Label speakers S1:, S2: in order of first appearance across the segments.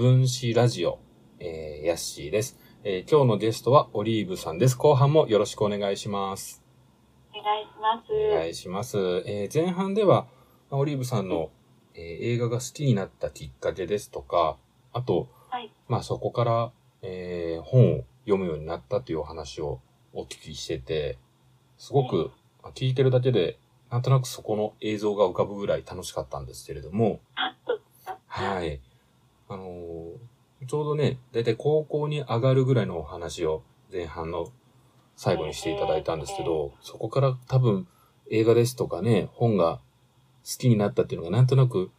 S1: 分史ラジオ、えー、ヤッシーです、えー今日のゲストはオリーブさんです。後半もよろしくお願いします。
S2: お願いします。
S1: お願いします。えー前半では、まあオリーブさんの、えー映画が好きになったきっかけですとか、あと、
S2: はい
S1: まあそこから、えー本を読むようになったというお話をお聞きしてて、すごく、まあ聞いてるだけで、なんとなくそこの映像が浮かぶぐらい楽しかったんですけれども、はい。あのーちょうどね、だいたい高校に上がるぐらいのお話を前半の最後にしていただいたんですけど、そこから多分映画ですとかね、本が好きになったっていうのがなんとなく、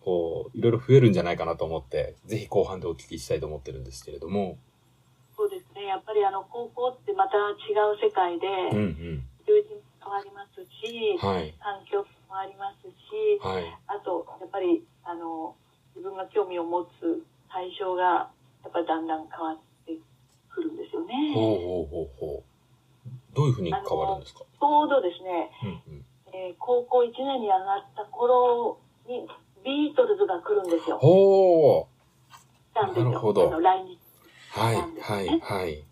S1: こう、いろいろ増えるんじゃないかなと思って、ぜひ後半でお聞きしたいと思ってるんですけれども。
S2: そうですね。やっぱりあの高校ってまた違う世界で、
S1: うんうん。
S2: 友人も変わりますし、
S1: はい。
S2: 環境も変わりますし、
S1: はい。
S2: あとやっぱりあの自分が興味を持つ対象がやっぱりだんだん変わってくるんですよね。
S1: ほうほうほうほう。どういうふうに変わるんですか？
S2: ちょうどですね、
S1: うんうん。
S2: えー高校1年に上がった頃にビートルズが来るんですよ。
S1: ほう
S2: 来たんですよ。
S1: なるほど
S2: 来日
S1: はいはいはい。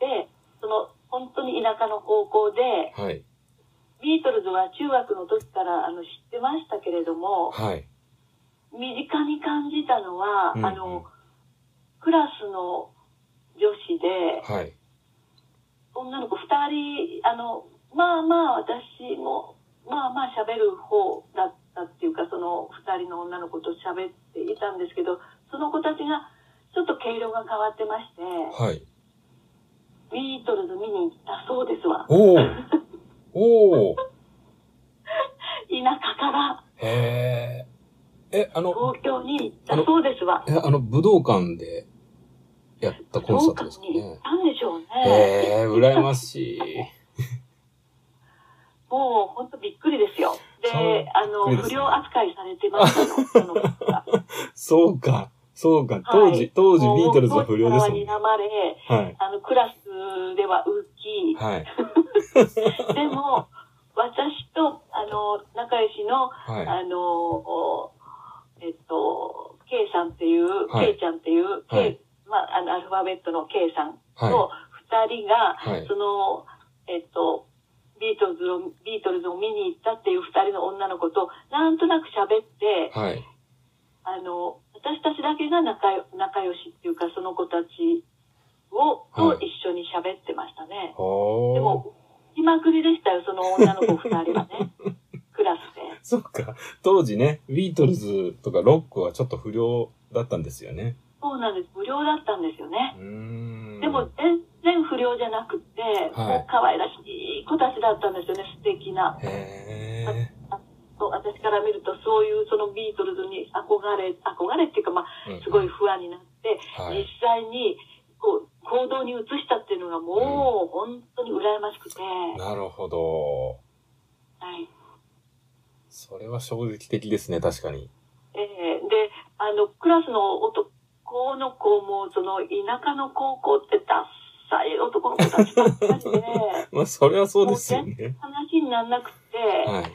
S2: で、その本当に田舎の高校で、
S1: はい。
S2: ビートルズは中学の時からあの知ってましたけれども、
S1: はい。
S2: 身近に感じたのは、
S1: うんうん
S2: あの、クラスの女子で、
S1: はい。
S2: 女の子2人、あの、まあまあ私も、まあまあ喋る方だったっていうか、その2人の女の子と喋っていたんですけど、その子たちがちょっと毛色が変わってまして、
S1: はい。
S2: ビートルズ見に行ったそうですわ。
S1: お お
S2: 田舎から
S1: へえ。え、あの、
S2: 東京に行ったそうですわ。
S1: え、あの、武道館でやったコンサートですかね
S2: に行っ。たんでしょうね。
S1: へえ、羨ましい。
S2: もう本当びっくりですよ。で、あの、不良扱いされてましたの、そ
S1: うか、そうか。当時、
S2: はい
S1: 当時ビートルズは不良ですもんね。
S2: もう当時からは睨まれ、
S1: はい。
S2: あの、クラスでは浮き、
S1: はい。
S2: でも、私と、あの、仲良しの、
S1: はい。
S2: あの、えっと、K さんっていう、
S1: はい
S2: K ちゃんっていう、
S1: はい
S2: まあ、あの、アルファベットの K さん
S1: は
S2: と二人が、
S1: い。はい。
S2: その、えっと、ビートルズを、ビートルズを見に行ったっていう二人の女の子と、なんとなく喋って、
S1: はい。
S2: あの、私たちだけが仲よ仲良しっていうか、その子たちを、と
S1: はい
S2: 一緒に喋ってましたね。でも、気まくりでしたよ、その女の子二人はね。クラスで。
S1: そっか。当時ね、ビートルズとかロックはちょっと不良だったんですよね。
S2: そうなんです。無料だったんですよね。でも、全然不良じゃなくて、
S1: はい
S2: 可愛らしい子たちだったんですよね、素敵な。
S1: へ
S2: 私から見ると、そういうそのビートルズに憧れ、憧れっていうか、まあ、
S1: え。
S2: すごい不安になって、
S1: はい
S2: 実際にこう行動に移したっていうのがもう本当に羨ましくて、
S1: なるほど。
S2: はい
S1: それは衝撃的ですね、確かに。
S2: えーであのクラスの男の子もその田舎の高校ってダッサい男の子たちばっかりで
S1: まあ、それはそうですよね。
S2: 話にならなくて、
S1: はい。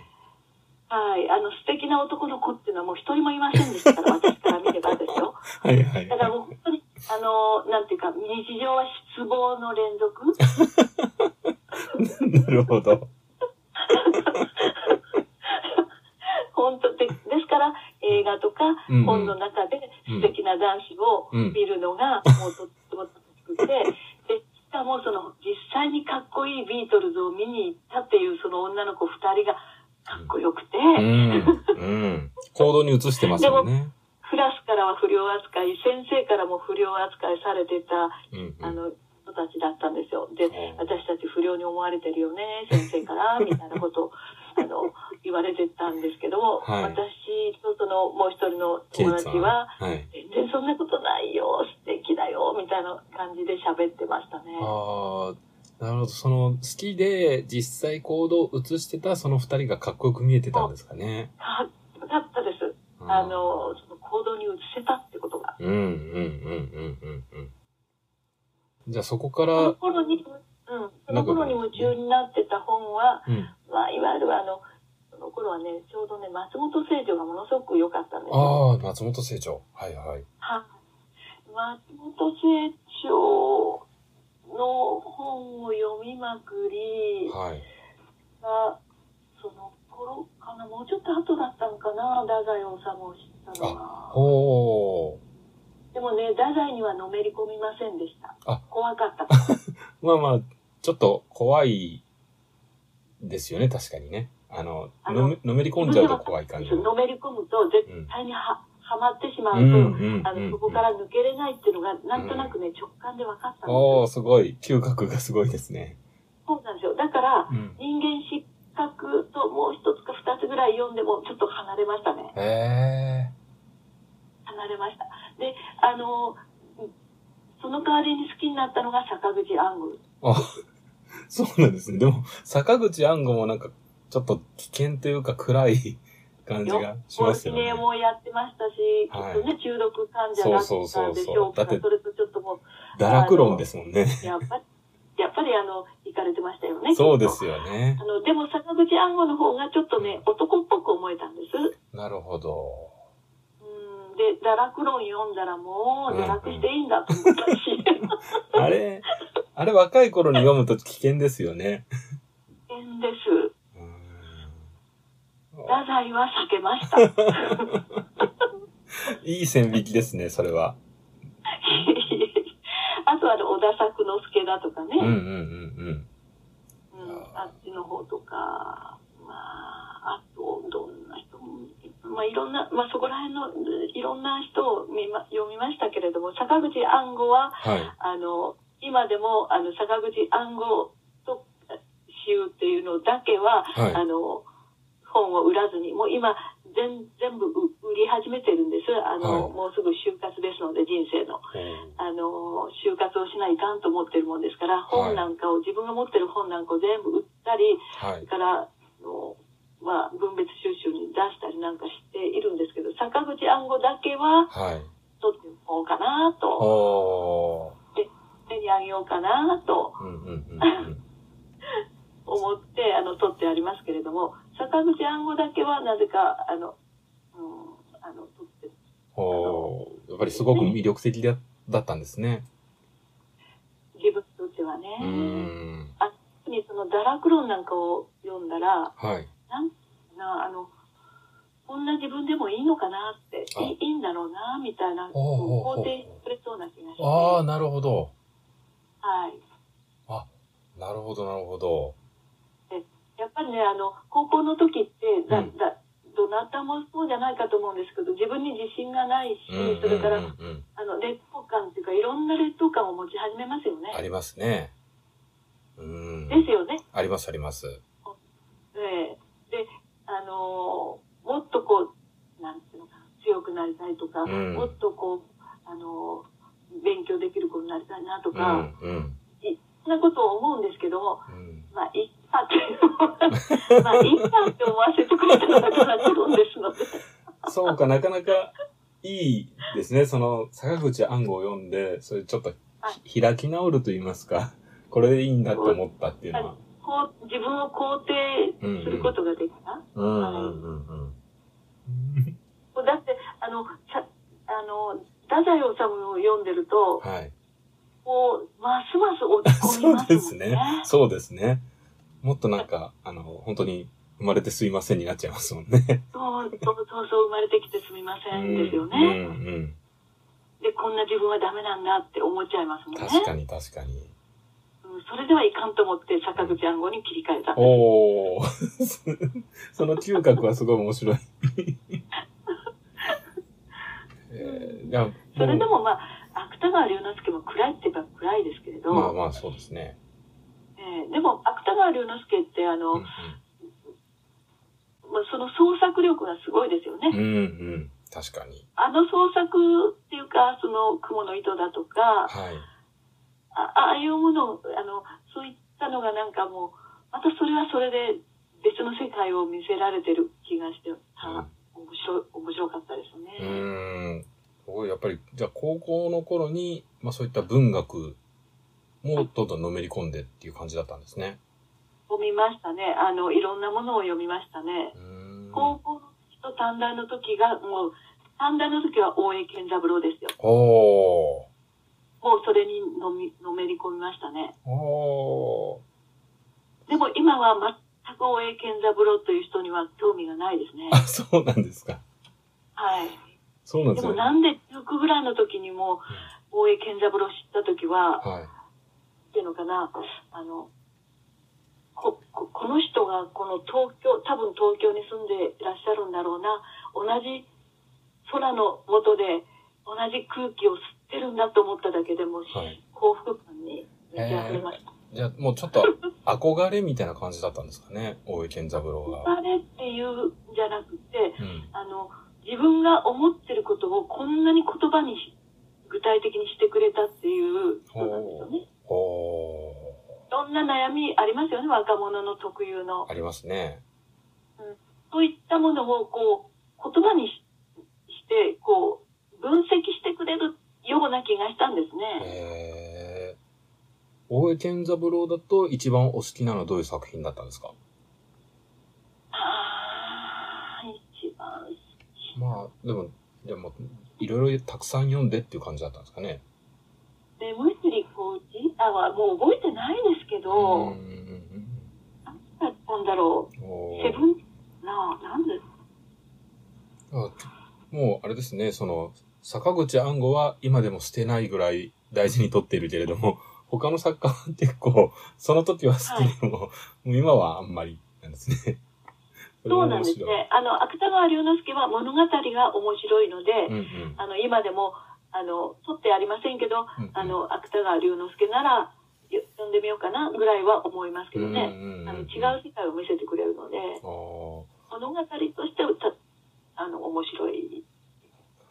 S2: はい、あの素敵な男の子っていうのはもう一人もいませんでしたから 私から見ればですよ
S1: はいはい
S2: だからもう本当にあのなんていうか日常は失望の連続
S1: なるほど。
S2: 本当でですから映画とか本の中で素敵な男子を
S1: うん
S2: 見るのが もうとっても楽しくて、でしかもその実際にかっこいいビートルズを見に行ったっていうその女の子2人がかっこよくて、
S1: うん。うん。行動に移してますよね。
S2: クラスからは不良扱い先生からも不良扱いされてた
S1: うんうん。
S2: あの人たちだったんですよ。で
S1: うん
S2: 私たち不良に思われてるよね先生からみたいなことをあの言われてたんですけど、
S1: はい
S2: 私とそのもう一人の。友達は
S1: はい。
S2: 全然そんなことないよ素敵だよみたいな感じで喋ってましたね。
S1: ああ、なるほど。その、好きで実際行動を移してたその二人がかっこよく見えてたんですかね。
S2: かっったです。
S1: うん
S2: あ、のその行動に移せたってことが。
S1: うんうんうんうんうんうん。じゃあそこか
S2: その
S1: ら、
S2: 頃に、うん、その頃に夢中になってた本は、
S1: うん。
S2: まあ、いわゆるあの、その頃はね、ちょうどね、松本清張がものすごく良かったんですよ。
S1: ああ、松本清張。はいはい。
S2: は松本清張の本を読みまくり
S1: はい。
S2: が、その頃かな、もうちょっと後だったのかな、太宰治を知ったのは。
S1: ほ
S2: でもね、太宰にはのめり込みませんでした。
S1: あ
S2: 怖かった。
S1: まあまあ、ちょっと怖いですよね、確かにね。あの、
S2: あの
S1: のめのめり込んじゃうと怖い感じ。
S2: のめり込むと絶対には、はまってしまうと、
S1: うんうん
S2: あの、そこから抜けれないっていうのが、なんとなくね、直感で分かったんですよ。
S1: すごい。嗅覚がすごいですね。
S2: そうなんですよ。だから、
S1: うん。
S2: 人間失格ともう一つか二つぐらい読んでも、ちょっと離れましたね。
S1: へ
S2: 離れました。で、あの、その代わりに好きになったのが坂口安吾。
S1: そうなんですね。でも、坂口安吾もなんか、ちょっと危険というか暗い感じがしますよね。
S2: 死ねもやってましたし、
S1: はい
S2: きっとね、中毒患者だった
S1: そうそうそうそう
S2: んでしょうか
S1: だって
S2: それとちょっともう、
S1: 堕落論ですもんね。
S2: やっぱり、やっぱりあの、行かれてましたよね。
S1: そうですよね。
S2: あの、でも坂口安吾の方がちょっとね、男っぽく思えたんです。
S1: なるほど。
S2: うん、で、堕落論読んだらもう、
S1: うんうん
S2: 堕落していいんだと思ったし、
S1: あれ、あれ若い頃に読むと危険ですよね。
S2: 変です。太宰は避けました。
S1: いい線引きですね、それは。
S2: あとは小田作之助だとかね、
S1: うんうんうん
S2: うんあっちの方とか、まあ、あと、どんな人も、まあ、いろんな、まあ、そこら辺の、いろんな人を見ま読みましたけれども、坂口安吾は、
S1: はい。
S2: あの、今でも、あの、坂口安吾と集っていうのだけは、
S1: はい
S2: あの、本を売らずに、もう今、全全部売売り始めてるんです。あの、
S1: はい
S2: もうすぐ就活ですので、人生の。あの、就活をしないかんと思ってるもんですから、
S1: はい
S2: 本なんかを、自分が持ってる本なんかを全部売ったり、
S1: はい。
S2: から、まあ、分別収集に出したりなんかしているんですけど、坂口安吾だけは、
S1: はい。
S2: 取っておこうかなと、
S1: お
S2: 手にあげようかなと
S1: ー。うんうんうんうん。
S2: 思って、あの、取ってありますけれども、坂口安吾だけはなぜか、あの、うん、あの、取って、
S1: おーやっぱりすごく魅力的だだったんですね。
S2: 自分にとってはね、
S1: うーん。
S2: 特にその堕落論なんかを読んだら、
S1: はい。
S2: なんな、あの、こんな自分でもいいのかなって、
S1: あ
S2: いいいいんだろうな、みたいな、肯定してくれそうな気がして、
S1: ああ、なるほど。
S2: はい。
S1: なるほど、なるほど。
S2: やっぱりね、あの、高校の時って、だ、
S1: うん
S2: だ、どなたもそうじゃないかと思うんですけど、自分に自信がないし、
S1: うんうんうんうん
S2: それから、あの、劣等感っていうか、いろんな劣等感を持ち始めますよね。
S1: ありますね。うーん。
S2: ですよね。
S1: あります、あります。
S2: ええで、あのーもっとこう、なんていうのかな、強くなりたいとか、
S1: うん
S2: もっとこう、あのー勉強できる子になりたいなと
S1: う
S2: か、
S1: ん、うん。
S2: そんなことを思うんですけども、
S1: うん
S2: まあ、いいかっていう、まあ、いいかって思わせてくれたら楽論ですので。
S1: そうか、なかなかいいですね。その、坂口安吾を読んで、それちょっとひ開き直ると言いますか、これでいいんだって思ったっていうのは。
S2: こう、自分を肯定することができた。
S1: うんうんうんうん。
S2: だって、あの、さあの、太宰治を読んでると、
S1: はい。
S2: こう、ますます落ち込
S1: そう
S2: みますもん
S1: ですね。
S2: ね。。
S1: そうですね。もっとなんか、あの、本当に生まれてすいませんになっちゃいますもんね。
S2: そうそうそうそう、生まれてきてすみませんですよね。
S1: うんうん
S2: で、こんな自分はダメなんだって思っちゃいますも
S1: うんん。
S2: ね。
S1: 確かに確かに。
S2: うんそれではいかんと思って坂口暗号に切り替えた。
S1: おー。その嗅覚はすごい面白い。えー、
S2: それでもまあ、芥川龍之介も暗いって言えば暗いですけれど、
S1: まあまあそうですね。
S2: えーでも芥川龍之介ってあの、
S1: うん
S2: まあ、その創作力がすごいですよね。
S1: うん。うんうん。確かに。
S2: あの創作っていうか、その雲の糸だとか、
S1: はい。
S2: あああいうものを、あの、そういったのがなんかもう、またそれはそれで別の世界を見せられてる気がして、は面白い、面白かったです
S1: う
S2: ね。
S1: ーん。すごいやっぱり、じゃあ高校の頃に、まあそういった文学もどんどんのめり込んでっていう感じだったんですね。
S2: 読みましたね。あの、いろんなものを読みましたね。高校の時と短大の時がもう短大の時は大江健三郎ですよ。
S1: おー。
S2: もうそれにのみ、のめり込みましたね。
S1: おー。
S2: でも今は全く大江健三郎という人には興味がないですね
S1: あ、。そうなんですか。
S2: はい。
S1: そうなんでよ。
S2: ですもなんで中ぐらいの時にも大江健三郎知った時は、
S1: はい。
S2: っていうのかな、あの、こ、ここの人がこの東京、多分東京に住んでいらっしゃるんだろうな、同じ空の下で同じ空気を吸ってるんだと思っただけでも、
S1: はい
S2: 幸福感に満ち溢れました。
S1: じゃあ、もうちょっと憧れみたいな感じだったんですかね？大江健三郎が。
S2: あれっていうんじゃなくて、
S1: うん。
S2: あの、自分が思ってることをこんなに言葉にし具体的にしてくれたっていう人なんですよね。
S1: お
S2: いろんな悩みありますよね、若者の特有の
S1: ー。。ありますね。
S2: そういったものをこう言葉にししてこう分析してくれるような気がしたんですね。
S1: 大江健三郎だと一番お好きなのはどういう作品だったんですか？
S2: ああ、一番
S1: まあ、でも、でも、いろいろたくさん読んでっていう感じだったんですかね。
S2: で、ムスリコーチあはもう覚えてないですけ
S1: う
S2: ど、
S1: んうん
S2: 何だったんだろ
S1: う。
S2: セブンなあ、なんで？
S1: あもう、あれですね、その、坂口安吾は今でも捨てないぐらい大事に取っているけれども、他の作家は結構、その時は好きでも、もう今はあんまりなんですね。
S2: そうなんですね。あの、芥川龍之介は物語が面白いので。
S1: うんうん。
S2: あの、今でも、あの、取ってありませんけど、
S1: うんうん
S2: あの、芥川龍之介なら、よ読んでみようかなぐらいは思いますけどね。あの違う世界を見せてくれるので、物語として歌あの面白い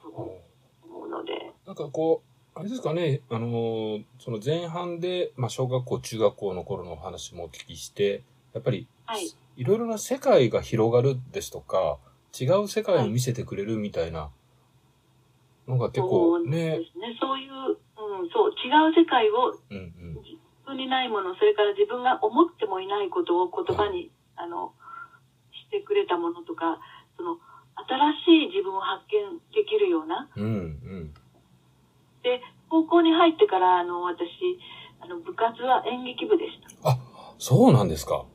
S2: と思うので、
S1: なんかこう、あれですかね、あのーその前半で、まあ、小学校、中学校の頃のお話もお聞きして、やっぱり、
S2: はい
S1: いろいろな世界が広がるですとか、違う世界を見せてくれるみたいなのが結構
S2: そう
S1: ね
S2: で、すね。そういう、うん、そう、違う世界を
S1: うんうん。
S2: 自分にないもの、それから自分が思ってもいないことを言葉に、あの、してくれたものとか、その、新しい自分を発見できるような、
S1: うんうん。
S2: で、高校に入ってから、あの、私、あの、部活は演劇部でした。
S1: そうなんですか。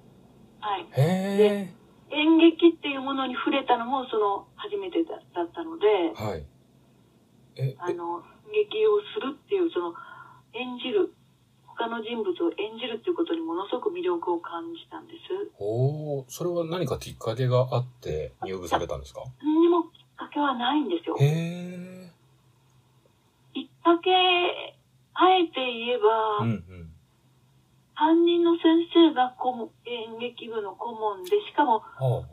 S2: はい。
S1: へ
S2: 演劇っていうものに触れたのも、その、初めてだだったので、
S1: え。はい。え、え
S2: あの、演劇をするっていう、その、演じる、他の人物を演じるっていうことにものすごく魅力を感じたんです。
S1: おーそれは何かきっかけがあって入部されたんですか？
S2: 何にもきっかけはないんですよ。
S1: へえ。
S2: きっかけ、あえて言えば、
S1: うんうん。
S2: 担任の先生が顧問演劇部の顧問で、しかも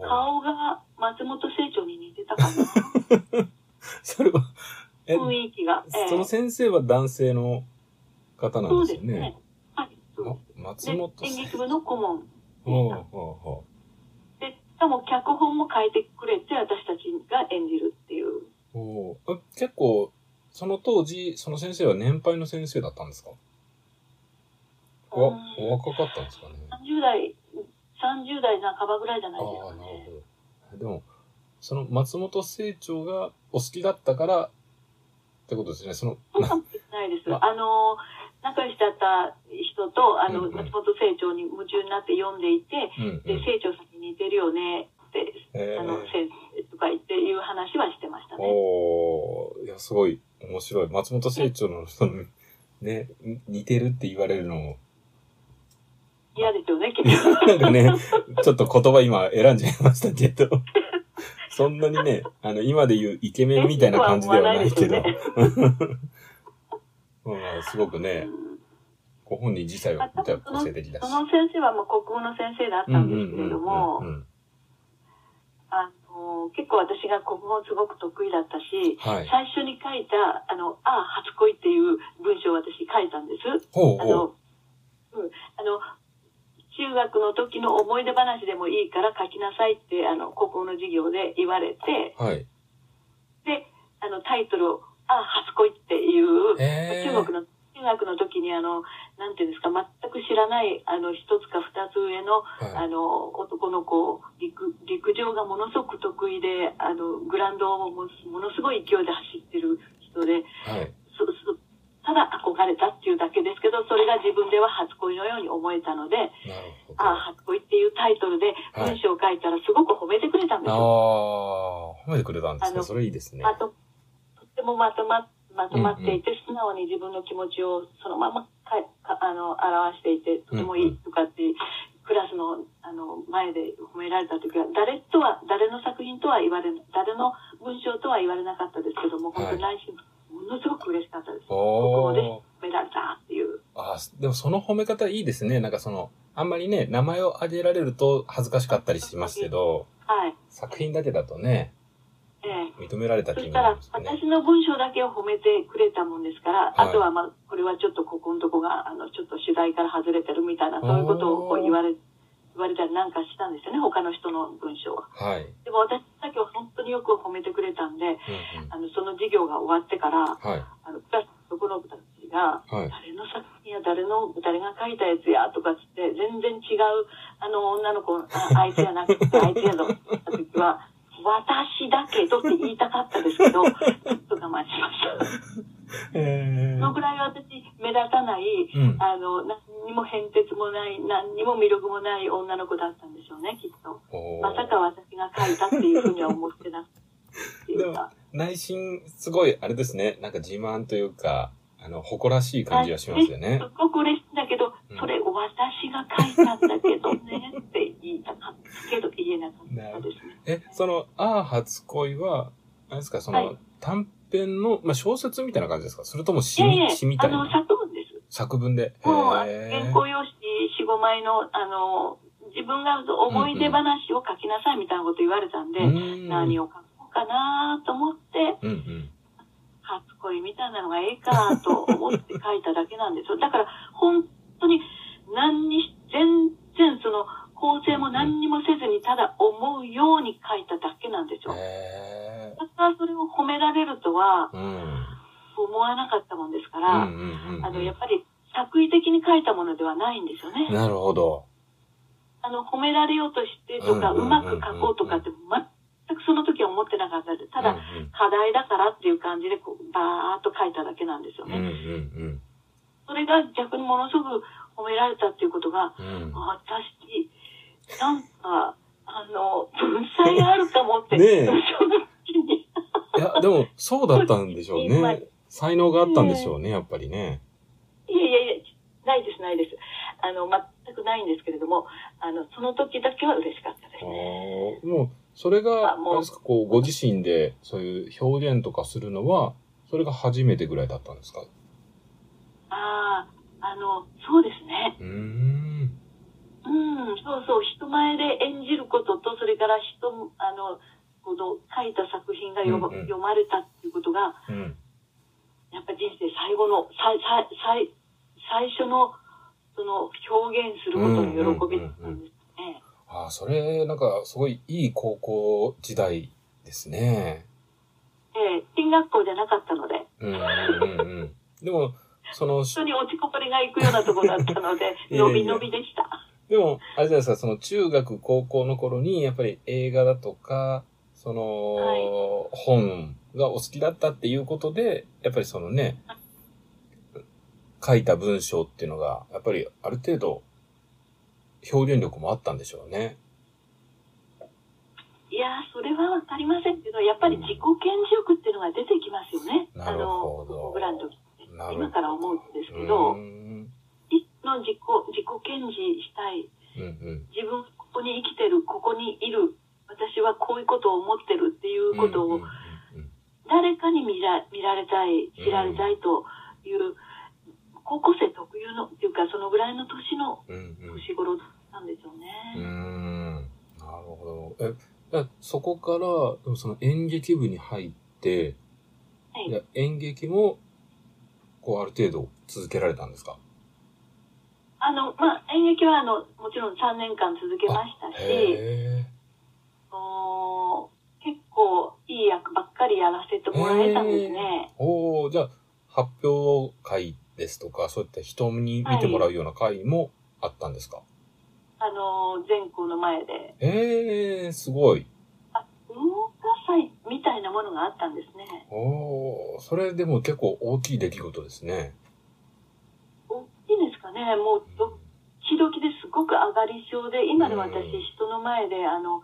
S2: 顔が松本清張に似てたかな。
S1: それは、え、
S2: 雰囲気が。ええ
S1: その先生は男性の方な
S2: そう
S1: んでよね。
S2: ですすね。はい。
S1: 松
S2: で
S1: 本
S2: 演劇部の顧問
S1: ほうほうほ
S2: で、しかも脚本も書いてくれて、私たちが演じるっていう。
S1: うほうあ結構、その当時、その先生は年配の先生だったんですか？お
S2: うん
S1: お若かったんですかね
S2: 30代、30代半ばぐらいじゃないです
S1: ああ、
S2: か
S1: なる
S2: ね。
S1: ほど。でも、その松本清張がお好きだったから、ってことですね。その、
S2: ないです。
S1: ま
S2: あの、仲良しだった人と、あの、
S1: うんうん
S2: 松本清張に夢中になって読んでいて、
S1: うん、うん。
S2: で、清張さんに似てるよねって、
S1: え
S2: あの、
S1: ー
S2: 先生とか言っていう話はしてましたね。
S1: おーいや、すごい面白い。松本清張の人の、ね、似てるって言われるのも、
S2: 嫌ですよね、結局。
S1: なんかね、ちょっと言葉今選んじゃいましたけど、そんなにね、あの、今で言うイケメンみたいな感じではないけど、
S2: え
S1: まあ、すごくね、ご本人自体は個性的だし。
S2: その先生はもう国語の先生だったんですけれども
S1: うんうんうんうん、
S2: あの、結構私が国語すごく得意だったし、
S1: はい。
S2: 最初に書いた、あの、ああ、初恋っていう文章を私書いたんです。
S1: ほうほう。
S2: あの、うん、あの、中学の時の思い出話でもいいから書きなさいって、あの、国語の授業で言われて、
S1: はい。
S2: で、あの、タイトルを、ああ、初恋っていう、中国の先中学の時にあの、なんていうんですか、全く知らない、あの、一つか二つ上の、
S1: はい。
S2: あの、男の子、陸、陸上がものすごく得意で、あの、グラウンドをもものすごい勢いで走ってる人で、
S1: はい。
S2: そそただ憧れたっていうだけですけど、それが自分では初恋のように思えたので。ああ、初恋っていうタイトルで
S1: はい
S2: 文章を書いたらすごく褒めてくれたんです
S1: ああ
S2: よ。
S1: ー、褒めてくれたんですね。それいいですね。
S2: まと、とってもまとま、まとまっていて、素直に自分の気持ちをそのままあの表していて、とてもいいとかって、クラスのあの前で褒められた時は、誰とは、誰の作品とは言われ、誰の文章とは言われなかったですけども、本当に内心、ものすごく嬉しかったです。
S1: お
S2: 僕も
S1: ー。
S2: 褒められたっていう。
S1: あーでもその褒め方いいですね。なんかその、あんまりね、名前を挙げられると恥ずかしかったりしますけど、
S2: はい。
S1: 作品だけだとね、
S2: ええ
S1: 認められた
S2: そしたら
S1: 気になりま、すね。
S2: 私の文章だけを褒めてくれたもんですから、
S1: はい
S2: あとはまあ、これはちょっとここのとこが、あの、ちょっと取材から外れてるみたいな、そういうことをこう言われ、言われたりなんかしたんですよね、他の人の文章は。
S1: はい。
S2: でも私だけは本当によく褒めてくれたんで、
S1: うんうん。
S2: あの、その授業が終わってから、
S1: はい。
S2: あの、クラスの男の子たちが、
S1: はい。
S2: 誰の作品や誰の、誰が書いたやつやとかつって、全然違う、あの、女の子、ああいつやなくて、あいつやぞ って言った時は、私だけどって言いたかったですけど、ちょっと我慢しました。
S1: え
S2: そのぐらい私、目立たない、
S1: うん。
S2: あの、何にも変哲もない、何にも魅力もない女の子だったんでしょうね、きっと。まさか私が書いたっていうふうには思ってなくて。
S1: 内心、すごい、あれですね。なんか自慢というか、あの、誇らしい感じがしますよね
S2: す。っごく嬉しいんだけど、
S1: うん
S2: それ私が書いたんだけどねって言いたかったけど言えなかったですね。
S1: え、その、ああ、初恋は、あれですか、その、
S2: はい
S1: 短編の、まあ、小説みたいな感じですか？それとも詩
S2: いえいえ
S1: 詩みた
S2: あの、
S1: いな
S2: 作文です。
S1: 作文で。
S2: もう、原稿用紙4、5枚の、あの、自分が思い出話を書きなさいみたいなこと言われたんで、
S1: ーを
S2: 何を書こうかなと思って、
S1: うんうん。
S2: 初恋みたいなのがええかと思って書いただけなんですよ。だから、本当に何にし、全然その、構成も何にもせずに、ただ思うように書いただけなんですよ。
S1: へ
S2: またそれを褒められるとは。思わなかったもんですか
S1: うん
S2: ら。あの、やっぱり作為的に書いたものではないんですよね。
S1: なるほど。
S2: あの、褒められようとしてとか、
S1: う
S2: まく書こうとかって全くその時は思ってなかったです。ただ、課題だからっていう感じでこう、バーっと書いただけなんですよ
S1: うんうん
S2: ね。それが逆にものすごく褒められたっていうことが、
S1: うん。うん。
S2: 私、なんか、あの、文才があるかもって、
S1: ねえ
S2: その時に、
S1: いや、でも、そうだったんでしょう
S2: 今
S1: ね。才能があったんでしょうね、やっぱりね。
S2: いやいやいや、ないです、ないです。あの、全くないんですけれども、あの、その時だけは嬉しかったです
S1: もう、それが、
S2: あ
S1: れですか、こう、ご自身で、そういう表現とかするのは、それが初めてぐらいだったんですか？
S2: ああ、あの、そうですね。
S1: うーん。
S2: うん、そうそう、人前で演じることと、それから人、あの、この書いた作品が読ま,、
S1: うんうん
S2: 読まれたっていうことが、
S1: うん。
S2: やっぱ人生最後の、最、最、最、最初の、その、表現することの喜びだったんですね。
S1: ああ、それ、なんか、すごいいい高校時代ですね。
S2: ええ進学校じゃなかったので、
S1: うんうんうんうん。でも、その、
S2: 本当に落ちこぼれが行くようなところだったので、伸び伸びでした。
S1: でも、あれじゃないですか、その中学、高校の頃に、やっぱり映画だとか、その、
S2: はい。
S1: 本がお好きだったっていうことで、やっぱりそのね、書いた文章っていうのが、やっぱりある程度、表現力もあったんでしょうね。
S2: いやー、それはわかりませんけど、やっぱり自己顕示欲っていうのが出てきますよね。
S1: なるほど。
S2: あの、僕らの時今から思うんですけ
S1: う
S2: どの自己、自己顕示したい。
S1: うんうん。
S2: 自分ここに生きてる、ここにいる。私はこういうことを思ってるっていうことを
S1: うんうんうん
S2: 誰かに見ら見られたい、知られたいという、高校生特有の、っていうかそのぐらいの年の
S1: うんうんうん
S2: 年頃なんでしょう
S1: うー
S2: ね。
S1: ん。なるほど。え、えそこから、その演劇部に入って、
S2: はい
S1: 演劇も、こう、ある程度続けられたんですか？
S2: あの、まあ、演劇はあの、もちろん3年間続けましたし、
S1: へ
S2: お結構いい役ばっかりやらせてもらえたんですね。
S1: ー。おー、じゃあ、発表会ですとか、そういった人に見てもらうような会もあったんですか、
S2: あの、全校の前で、
S1: ええー、すごい。
S2: あ、文化祭みたいなものがあったんですね。
S1: おー、それでも結構大きい出来事ですね。
S2: ね。もう、ドキドキですごく上がり症で、今で私、
S1: うん
S2: 人の前で、あの、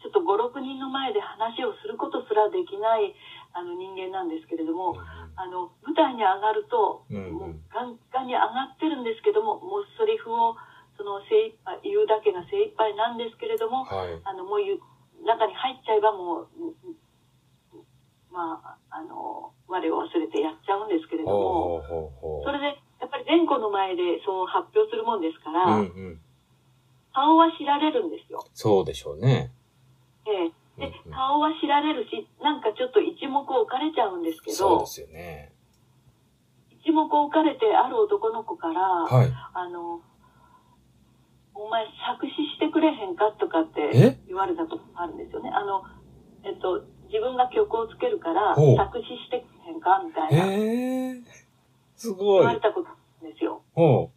S2: ちょっと5、6人の前で話をすることすらできない、あの、人間なんですけれども、あの、舞台に上がると、もうガンガンに上がってるんですけども、もうセリフを、その精一杯、言うだけが精一杯なんですけれども、
S1: はい。
S2: あの、もう中に入っちゃえばもう、まあ、あの、我を忘れてやっちゃうんですけれども。それで、やっぱり全校の前でそう発表するもんですから、
S1: うんうん。
S2: 顔は知られるんですよ。
S1: そうでしょうね。
S2: ええで
S1: うんうん、
S2: 顔は知られるし、なんかちょっと一目置かれちゃうんですけど
S1: そうで、すよね。
S2: 一目置かれてある男の子から、
S1: はい。
S2: あの、お前作詞してくれへんかとかって
S1: え？
S2: 言われたことあるんですよね。あの、えっと、自分が曲をつけるから作詞してくれへんかみたいな
S1: す
S2: 言
S1: ごい
S2: われ。たことあるんですよ。
S1: ほ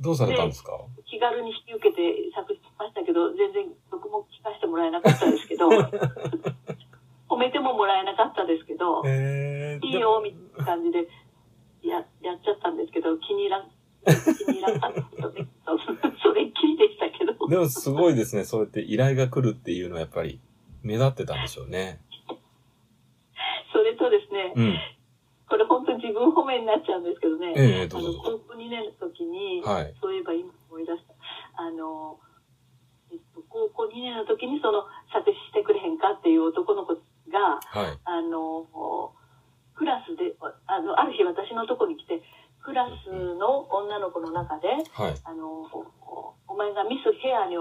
S1: う。どうされたんですか？
S2: 気軽に引き受けて作詞しましたけど、全然僕も聞かせてもらえなかったですけど、褒めてももらえなかったですけど、
S1: え
S2: いいよ、みたいな感じで、や、やっちゃったんですけど、気に入らん、気に入らんかったことね。それっきりでしたけど。
S1: でもすごいですね。そうやって依頼が来るっていうのはやっぱり目立ってたんでしょうね。
S2: それとですね、
S1: うん。
S2: これ本当に自分褒めになっちゃうんですけどね、
S1: ええどうぞどうぞ。
S2: 高校2年の時に、
S1: はい。
S2: そういえば今思い出した。あの、えっと、高校2年の時にその、作詞してくれへんかっていう男の子が、
S1: はい。
S2: あの、クラスで、あの、ある日私のとこに来て、クラスの女の子の中で、
S1: はい。
S2: あの、おお前がミスヘアに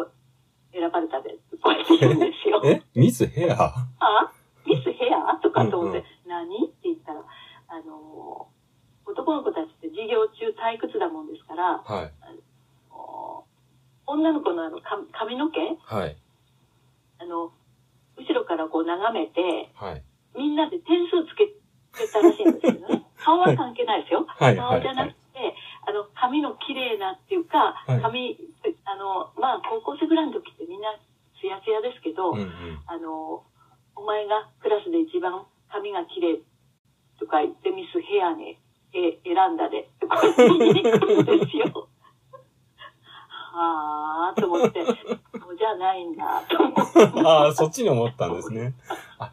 S2: 選ばれたで、こうやって言うんですよ。
S1: えミスヘア
S2: あミスヘアとかと思って、
S1: うん
S2: 何って言ったら、あの、男の子たちって授業中退屈だもんですから、
S1: はい。
S2: お女の子のあのか髪の毛、
S1: はい。
S2: あの、後ろからこう眺めて、
S1: はい。
S2: みんなで点数つけてたらしいんですけどね。顔は関係ないですよ。
S1: はい。
S2: 顔
S1: はい。
S2: じゃなくて、あの、髪の綺麗なっていうか、
S1: はい
S2: 髪、あの、まあ、高校生ぐらいの時ってみんなツヤツヤですけど、
S1: うんうん。
S2: あの、お前がクラスで一番髪が綺麗とか言ってミスヘアにえ選んだで、こうやって言いに来るんですよ。はあと思って、そうじゃないんだ、と思って。
S1: ああ、そっちに思ったんですね。あ、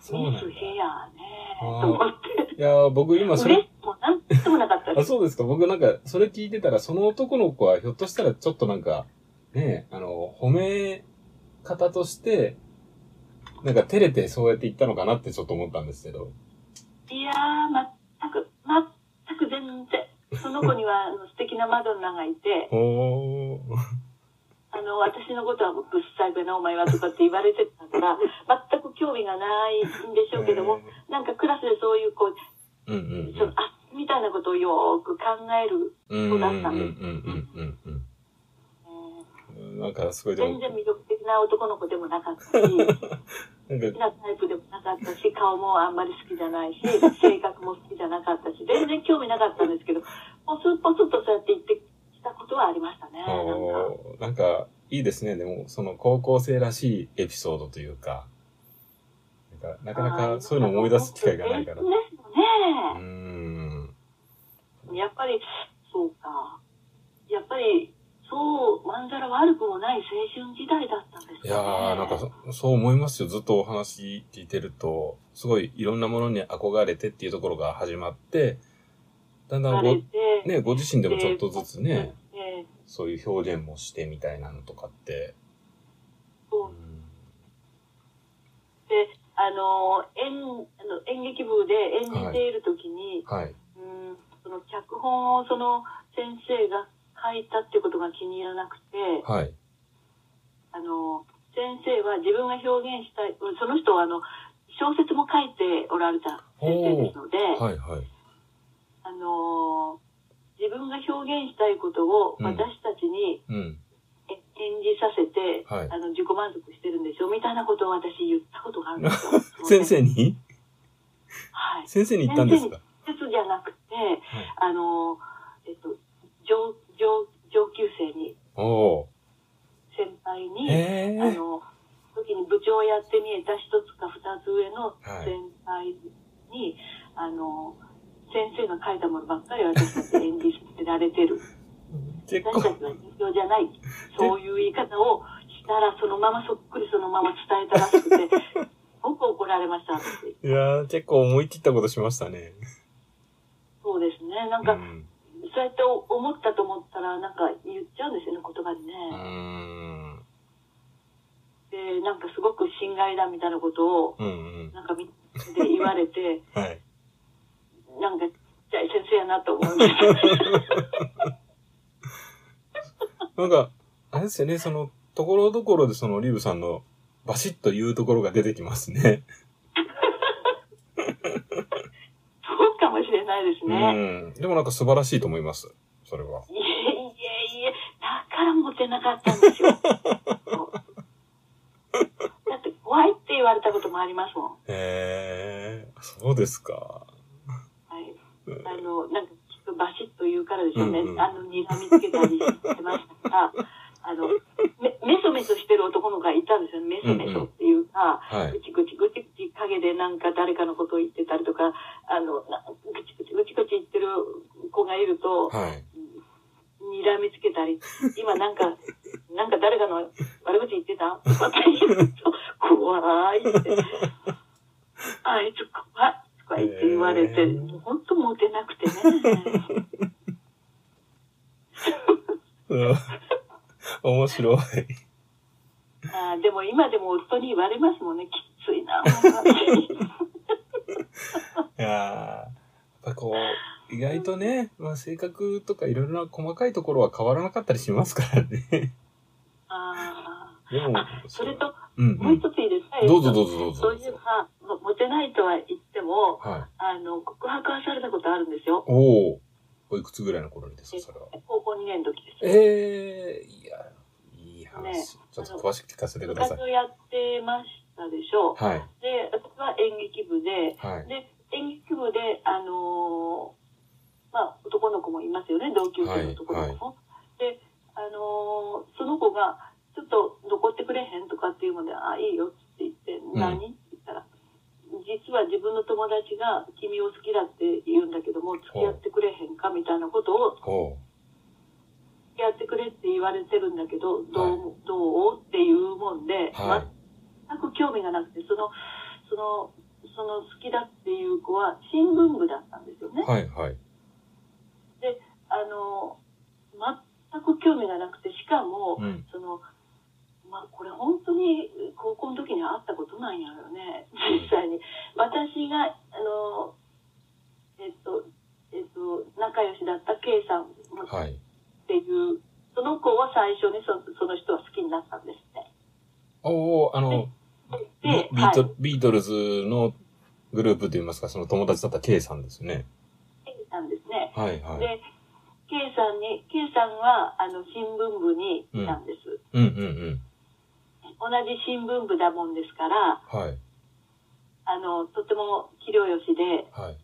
S1: そうなんだ。
S2: ミスヘアね、と思って。
S1: いやー僕今それ
S2: もなんともなかったで
S1: あ、
S2: す。
S1: そうですか。僕なんか、それ聞いてたら、その男の子はひょっとしたらちょっとなんか、ねあの、褒め方として、なんか照れてそうやって言ったのかなってちょっと思ったんですけど。
S2: いやー、全く、全く全然。その子にはあの素敵なマドンナがいて、
S1: おー。
S2: あの、私のことはぶっさいべなお前はとかって言われてたから、全く興味がないんでしょうけども、なんかクラスでそういうこう、
S1: うんうん
S2: そのあ、みたいなことをよーく考える、
S1: うん。
S2: そうだったんです
S1: うんうんうんうんうん
S2: え
S1: うん。なんかすごい
S2: 全、然魅力的な男の子でもなかったし、好きなタイプでもなかったし、顔もあんまり好きじゃないし、性格も好きじゃなかったし、全然興味なかったんですけど、ポツポツとそうやって言ってきたことはありましたね。なんか
S1: おーなんか、いいですね。でも、その高校生らしいエピソードというか、なんかなかなかそういうの思い出す機会がないから。う
S2: ですよ
S1: ー
S2: ね。
S1: ん。
S2: やっぱり、そうか。やっぱり、そう、まんざら悪くもない青春時代だったんです
S1: いやー、なんかそそう思いますよ。ずっとお話聞いてると、すごいいろんなものに憧れてっていうところが始まって、だんだんご、ね、ご自身でもちょっとずつね、
S2: えー
S1: そういう表現もしてみたいなのとかって。
S2: そううんで、あの、演、あの演劇部で演じている時に、
S1: はい。
S2: うん、その脚本をその先生が書いたっていうことが気に入らなくて、
S1: はい。
S2: あの、先生は自分が表現したい、その人はあの、小説も書いておられた先生ですので、
S1: はい、はい。
S2: あの、自分が表現したいことを
S1: うん
S2: 私たちに
S1: うん。
S2: え演じさせて、
S1: はい
S2: あの、自己満足してるんでしょ？みたいなことを私言ったことがあるんですよ。
S1: 先生に？
S2: はい。
S1: 先生に言ったんですか？
S2: 直接じゃなくて、あの、えっと、上、上、上級生に、
S1: おー。
S2: 先輩に、
S1: へえ。
S2: あの、時に部長をやってみえた一つか二つ上の
S1: はい
S2: 先輩に、あの、先生が書いたものばっかり私たち演じさせられてる。私た、ちは人形じゃない。そういう言い方をしたら、そのままそっくりそのまま伝えたらしくて、すごく怒られました。
S1: いやー、結構思い切ったことしましたね。
S2: そうですね。なんか、
S1: うん。
S2: そうやって思ったと思ったら、なんか言っちゃうんですよね、言葉に
S1: う
S2: ね。
S1: ん。
S2: で、なんかすごく心外だみたいなことを、
S1: うんうん。
S2: なんかみで言われて、
S1: はい。
S2: なんか、ちっちゃい先生やなと思いました。
S1: なんか、あれですよね、その、ところどころでそのリブさんのバシッと言うところが出てきますね。
S2: そうかもしれないです
S1: う
S2: ね。
S1: ん。でもなんか素晴らしいと思います。それは。
S2: いえいえいえ、だからモテなかったんですよ。だって怖いって言われたこともありますもん。
S1: へえ、そうですか。
S2: はい。あの、なんか、きっとバシッと言うからでしょうね。
S1: うんうん
S2: あの、睨みつけたりしてましたから、あの、めメソメソしてる男の子がいたんですよね。メソメソっていうか、
S1: はい
S2: ぐ。ちぐちぐちぐち陰でなんか誰かのことを言ってたりとか、あの、なぐちぐちぐちぐち言ってる子がいると、
S1: はい。
S2: 睨みつけたり、今なんか、なんか誰かの悪口言ってた？とかって言うと、怖いって。あいつ怖いとか言って言われて、もう本当モテなくてね。
S1: うん面白い。
S2: あーでも今でも夫に言われますもんね、きついな、
S1: いやーやっぱこう、意外とね、まあ、性格とかいろいろな細かいところは変わらなかったりしますからね。
S2: あ
S1: でも
S2: あ、それと、
S1: うんう。
S2: もうん一ついいですか
S1: どうぞどうぞどうぞ。
S2: そういう、まあ、もモテないとは言っても、
S1: はい。
S2: あの、告白はされたことあるんですよ。
S1: おお。おいくつぐらいの頃にですか、それは？
S2: 高校2年の時です。
S1: ええいや、いい話。
S2: ね
S1: ちょっと詳しく聞かせてく
S2: 部
S1: ださい。
S2: 活をやってましたでしょう。
S1: はい。
S2: で、私は演劇部で、
S1: はい。
S2: で、演劇部で、あのーまあ、男の子もいますよね、同級生の男の子も。で、あのーその子が、ちょっと残ってくれへん？とかっていうので、あ、いいよって言って、
S1: ん
S2: 何？って言ったら、実は自分の友達が君を好きだって言うんだけども、付き合ってくれへんか？みたいなことを、付き合ってくれって言われてるんだけど、どう、どう？っていうもんで、
S1: はい。
S2: 全く興味がなくて、その、その、その好きだっていう子は新聞部だったんですよね。
S1: はい、はい。
S2: で、あの、全く興味がなくて、しかも、
S1: うん。
S2: その、まあ、これ本当に高校の時に会ったことないんやろね、実際に。私が、あの、えっと、えっと、仲良しだった K さんっ
S1: はい。
S2: ていう、その子を最初にそその人は好きになったんですって。
S1: おおあの、ビ
S2: で、
S1: ビート、ビートルズのグループといいますか、その友達だった K さんですね。
S2: はい、なんですね。
S1: はい、はい。
S2: で、K さんに、K さんは、あの、新聞部にいたんです。
S1: うん、うん、うん。
S2: 同じ新聞部だもんですから、
S1: はい、
S2: あの、とても器量よしで、
S1: はい。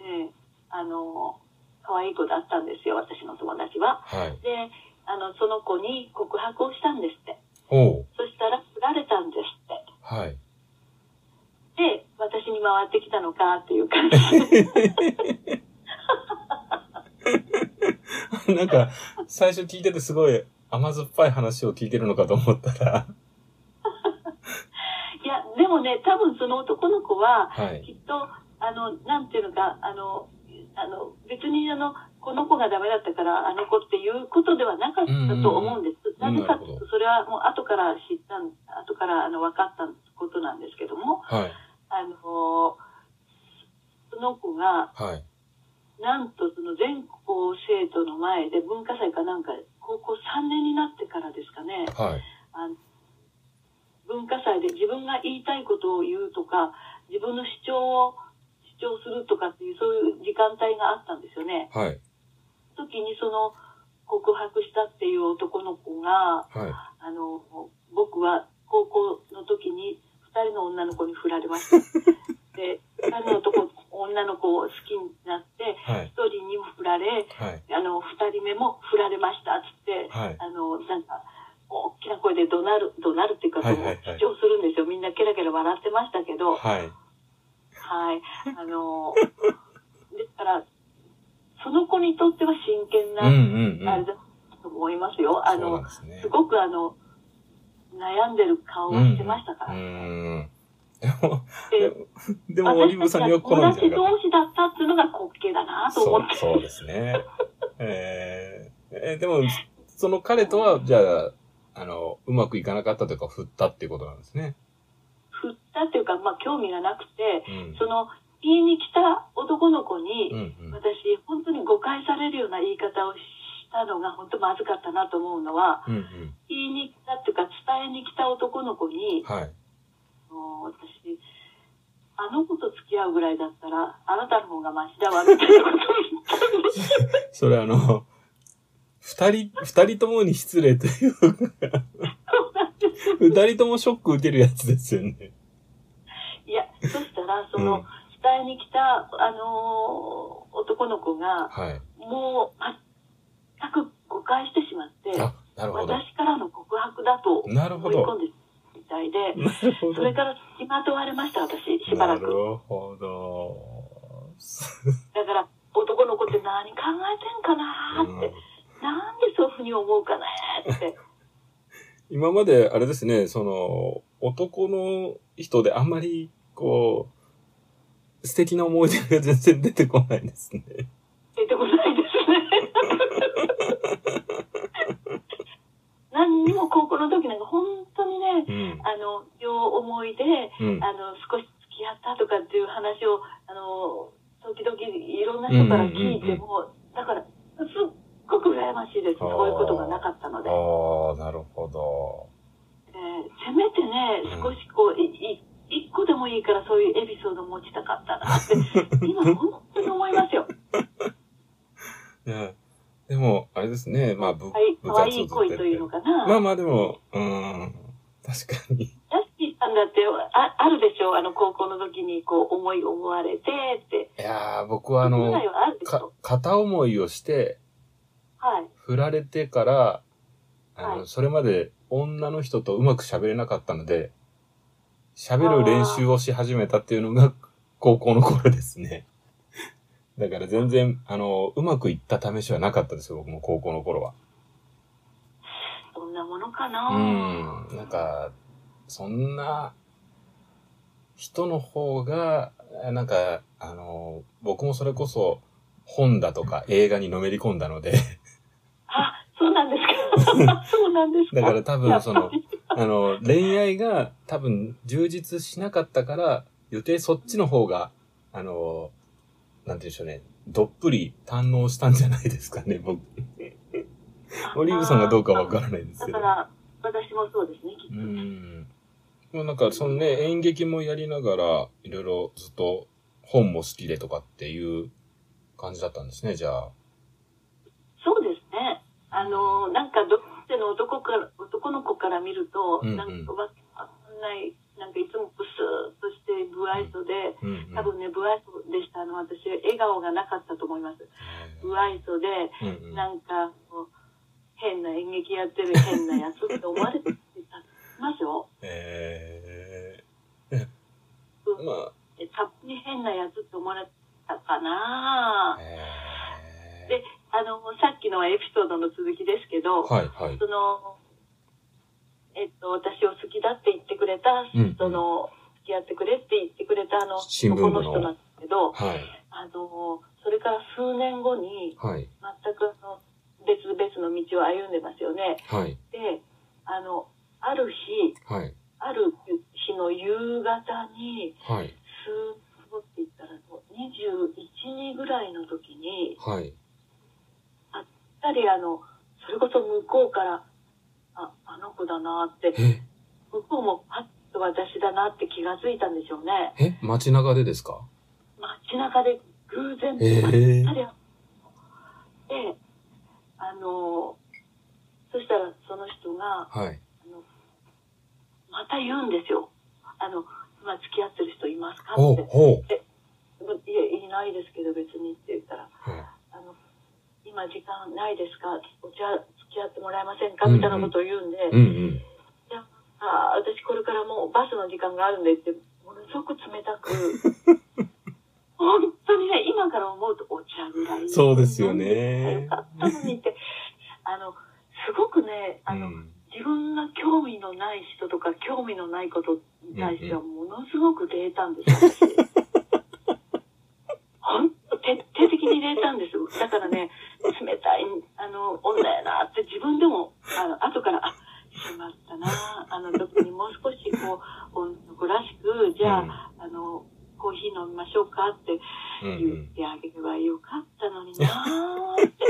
S2: ええあの、可愛い子だったんですよ、私の友達は。
S1: はい。
S2: で、あの、その子に告白をしたんですって。
S1: おう
S2: そしたら、振られたんですって。
S1: はい。
S2: で、私に回ってきたのかっていう感じ。
S1: なんか、最初聞いててすごい甘酸っぱい話を聞いてるのかと思ったら、
S2: いや、でもね、多分その男の子は、
S1: はい。
S2: きっと、あの、なんていうのか、あの、あの、別にあの、この子がダメだったから、あの子っていうことではなかったと思うんです。なぜかと、それはもう後から知ったん、後からあの分かったことなんですけども、
S1: はい。
S2: あの、その子が、
S1: はい。
S2: なんとその全校生徒の前で文化祭かなんか、高校3年になってからですかね、
S1: はい。
S2: あの文化祭で自分が言いたいことを言うとか、自分の主張を主張するとかっていう、そういう時間帯があったんですよね。
S1: はい。
S2: 時にその告白したっていう男の子が、
S1: はい。
S2: あの、僕は高校の時に二人の女の子に振られました。で、二人の男、女の子を好きになって、なんか、大きな声で怒鳴る、怒鳴るっていうか、
S1: はいはいはい
S2: 主張するんですよ。みんなケラケラ笑ってましたけど、
S1: はい。
S2: はい。あの、ですから、その子にとっては真剣な。あれだと思いますよ。あの、
S1: ですね
S2: す。ごくあの、悩んでる顔をしてましたから。
S1: うんうん。でも、
S2: で
S1: でも、オリーブさんには好みじゃな
S2: 同士だったっていうのが滑稽だな
S1: た。
S2: と思って。
S1: そう、そうですね。えーえーでも、その彼とは、じゃあ、あの、うまくいかなかったというか、振ったっていうことなんですね。
S2: たっていうか、まあ、興味がなくて、
S1: うん。
S2: その、言いに来た男の子に、
S1: うんうん。
S2: 私、本当に誤解されるような言い方をしたのが本当まずかったなと思うのは、
S1: うんうん。
S2: 言いに来たっていうか、伝えに来た男の子に、
S1: はい。
S2: 私、あの子と付き合うぐらいだったら、あなたの方がマシだわ、みたいなことを言ったんです。
S1: それあの、二人、二人ともに失礼というか、二人ともショック受けるやつですよね。
S2: いや、そしたら、そ
S1: うん
S2: の、伝えに来た、あのー男の子が、
S1: はい。
S2: もう、全く誤解してしまって。私からの告白だと
S1: なるほど
S2: 思い込んでみたいで。それから付きまとわれました、私、しばらく。
S1: なるほど。
S2: だから、男の子って何考えてんかなーって、なんでそういうふうに思うかねーって。
S1: 今まで、あれですね、その、男の人であんまり、こう、素敵な思い出が全然出てこないですね。
S2: 出てこないですね。何にも高校の時なんか本当にね、
S1: うん。
S2: あの、両思いで、
S1: うん。
S2: あの、少し付き合ったとかっていう話を、あの、時々いろんな人から聞いても、だから、すっごく羨ましいです。そういうことがなかったので。
S1: ああ、なるほど。
S2: えーせめてね
S1: うん、
S2: 少しこう、いい一個でもいいからそういうエピソード持ちたかったなって、今本当に思いますよ。
S1: いや、でも、あれですね、まあ、ぶ、
S2: はい、
S1: 部
S2: 可愛い
S1: ずっと
S2: 恋というのかな。
S1: まあまあでも、うん、確かに。
S2: ヤッキーさんだってああるでしょ？あの高校の時にこう思い思われてって。
S1: いやー、僕はあの片思いをして、
S2: はい。
S1: 振られてから、あの、
S2: はい
S1: それまで女の人とうまく喋れなかったので、喋る練習をし始めたっていうのが 高校の頃ですね。だから全然、あの、うまくいった試しはなかったですよ、僕も高校の頃は。
S2: そんなものか
S1: う
S2: な。
S1: ん。なんか、そんな人の方が、なんか、あの、僕もそれこそ本だとか映画にのめり込んだので、
S2: あ、そうなんですか。そうなんですか。
S1: だから多分そのあの、恋愛が多分充実しなかったから、予定そっちの方が、あの、なんて言うんでしょうね、どっぷり堪能したんじゃないですかね、僕。オリーブさんがどうかわからないですけど。
S2: だから、私もそうですね、きっ
S1: う
S2: と。
S1: ん。もうなんか、そのね、演劇もやりながら、いろいろずっと本も好きでとかっていう感じだったんですね、じゃあ。
S2: あの、なんか、どっちの男から、男の子から見ると、
S1: うんうん
S2: なんかわかんない、なんかいつもブスーっとして不愛想で、
S1: うん、うん。
S2: 多分ね、不愛想でした。あの、私、笑顔がなかったと思います。不愛想で、
S1: うんうん。
S2: なんか、変な演劇やってる変なやつって思われてたますよ。
S1: えー、まあ、
S2: え多分に変なやつって思われたかな
S1: え
S2: で、あの、さっきのエピソードの続きですけど、
S1: ー、はいはい。
S2: その、えっと、私を好きだって言ってくれた、
S1: うん
S2: その、付き合ってくれって言ってくれたあの、
S1: 新聞部の
S2: 人なんですけど、
S1: はい。
S2: あの、それから数年後に、
S1: はい。
S2: 全くあの、別々の道を歩んでますよね。
S1: はい。
S2: で、あの、ある日、
S1: はい。
S2: ある日の夕方に、
S1: はい。
S2: スーッとって言ったら、21、2ぐらいの時に、
S1: はい。
S2: やっぱりあの、それこそ向こうから、あ、あの子だなって、
S1: え、
S2: 向こうもパッと私だなって気がついたんでしょうね。
S1: え、街中でですか？
S2: 街中で偶然、
S1: え
S2: ば
S1: え
S2: ったり会って、あの、そしたらその人が、
S1: はい。
S2: あの、また言うんですよ。あの、今付き合ってる人いますかって。
S1: ほ
S2: いや、いないですけど別にって言ったら、
S1: う。はい
S2: 今時間ないですか？お茶付きち会ってもらえませんか？みたいなことを言うんで、
S1: うんうん。
S2: ああ、私これからもうバスの時間があるんでって、ものすごく冷たく、本当にね、今から思うとお茶ぐらい。
S1: そうですよね
S2: よかったのにって、あの、すごくね、あの、
S1: うん
S2: 自分が興味のない人とか興味のないことに対してはものすごく冷淡です、私。本当徹底的に冷淡です。だからね、冷たい、あの、女やなって自分でも、あの、後から、あ、しまったなあの時にもう少しこう、女の子らしく、じゃあ、あの、コーヒー飲みましょうかって
S1: うんう
S2: 言っ
S1: ん。
S2: てあげればよかったのになーって。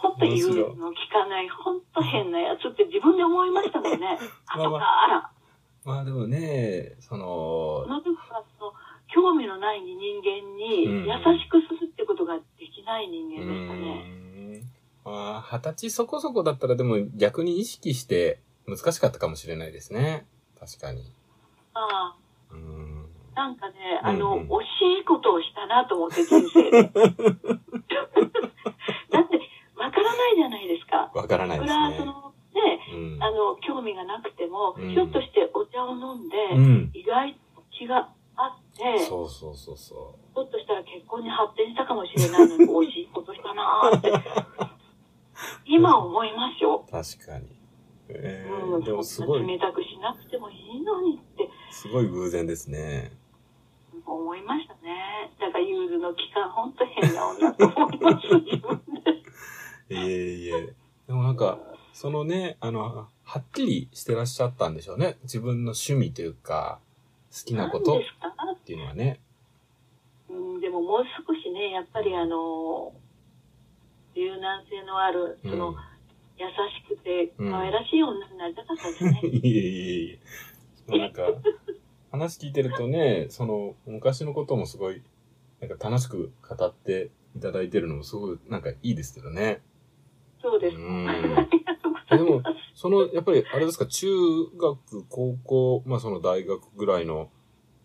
S2: ほんと言うの聞かない、ほんと変なやつって自分で思いましたもんね。
S1: まあ
S2: から。
S1: まあでもね、そ、の
S2: 時はその、興味のない人間に
S1: うん
S2: 優しくするってことができない人
S1: う
S2: 間でしたね。
S1: ーん。まあ、二十歳そこそこだったらでも逆に意識して難しかったかもしれないですね。確かに。
S2: まあ、
S1: うーん。
S2: なんかね、あの、
S1: うんうん
S2: 惜しいことをしたなと思って人生で。だって、わからないじゃないですか。
S1: わからないです
S2: これはそ
S1: ね。
S2: の、ね、
S1: うん
S2: あの、興味がなくても、
S1: うん
S2: ひょっとしてお茶を飲んで、
S1: うん。
S2: 意外と気があって、
S1: そうそうそうそ
S2: ひょっとしたら結婚に発展したかもしれないのに、惜しいことしたなーって。今思いますよ。
S1: う。確かに。えー、
S2: うん、
S1: でもすごい、
S2: 冷たくしなくてもいいのにって
S1: すごい偶然ですね。
S2: 思いましたね。だから、ユーズの期間、ほんと変な女と思います、自分で。
S1: いえいえ。でもなんか、そのね、あの、はっきりしてらっしゃったんでしょうね。自分の趣味というか、好きなことっていうのはね。
S2: うん、でももう少しね、やっぱりあの、柔軟性のある、
S1: うん
S2: その、優しくて
S1: うん
S2: 可愛らしい女になりたかったですね。
S1: いえいえいえ。なんか、話聞いてるとね、その、昔のこともすごい、なんか楽しく語っていただいてるのもすごい、なんかいいですけどね。
S2: そうです。
S1: うん
S2: ありがとうございます。
S1: その、やっぱり、あれですか、中学、高校、まあその大学ぐらいの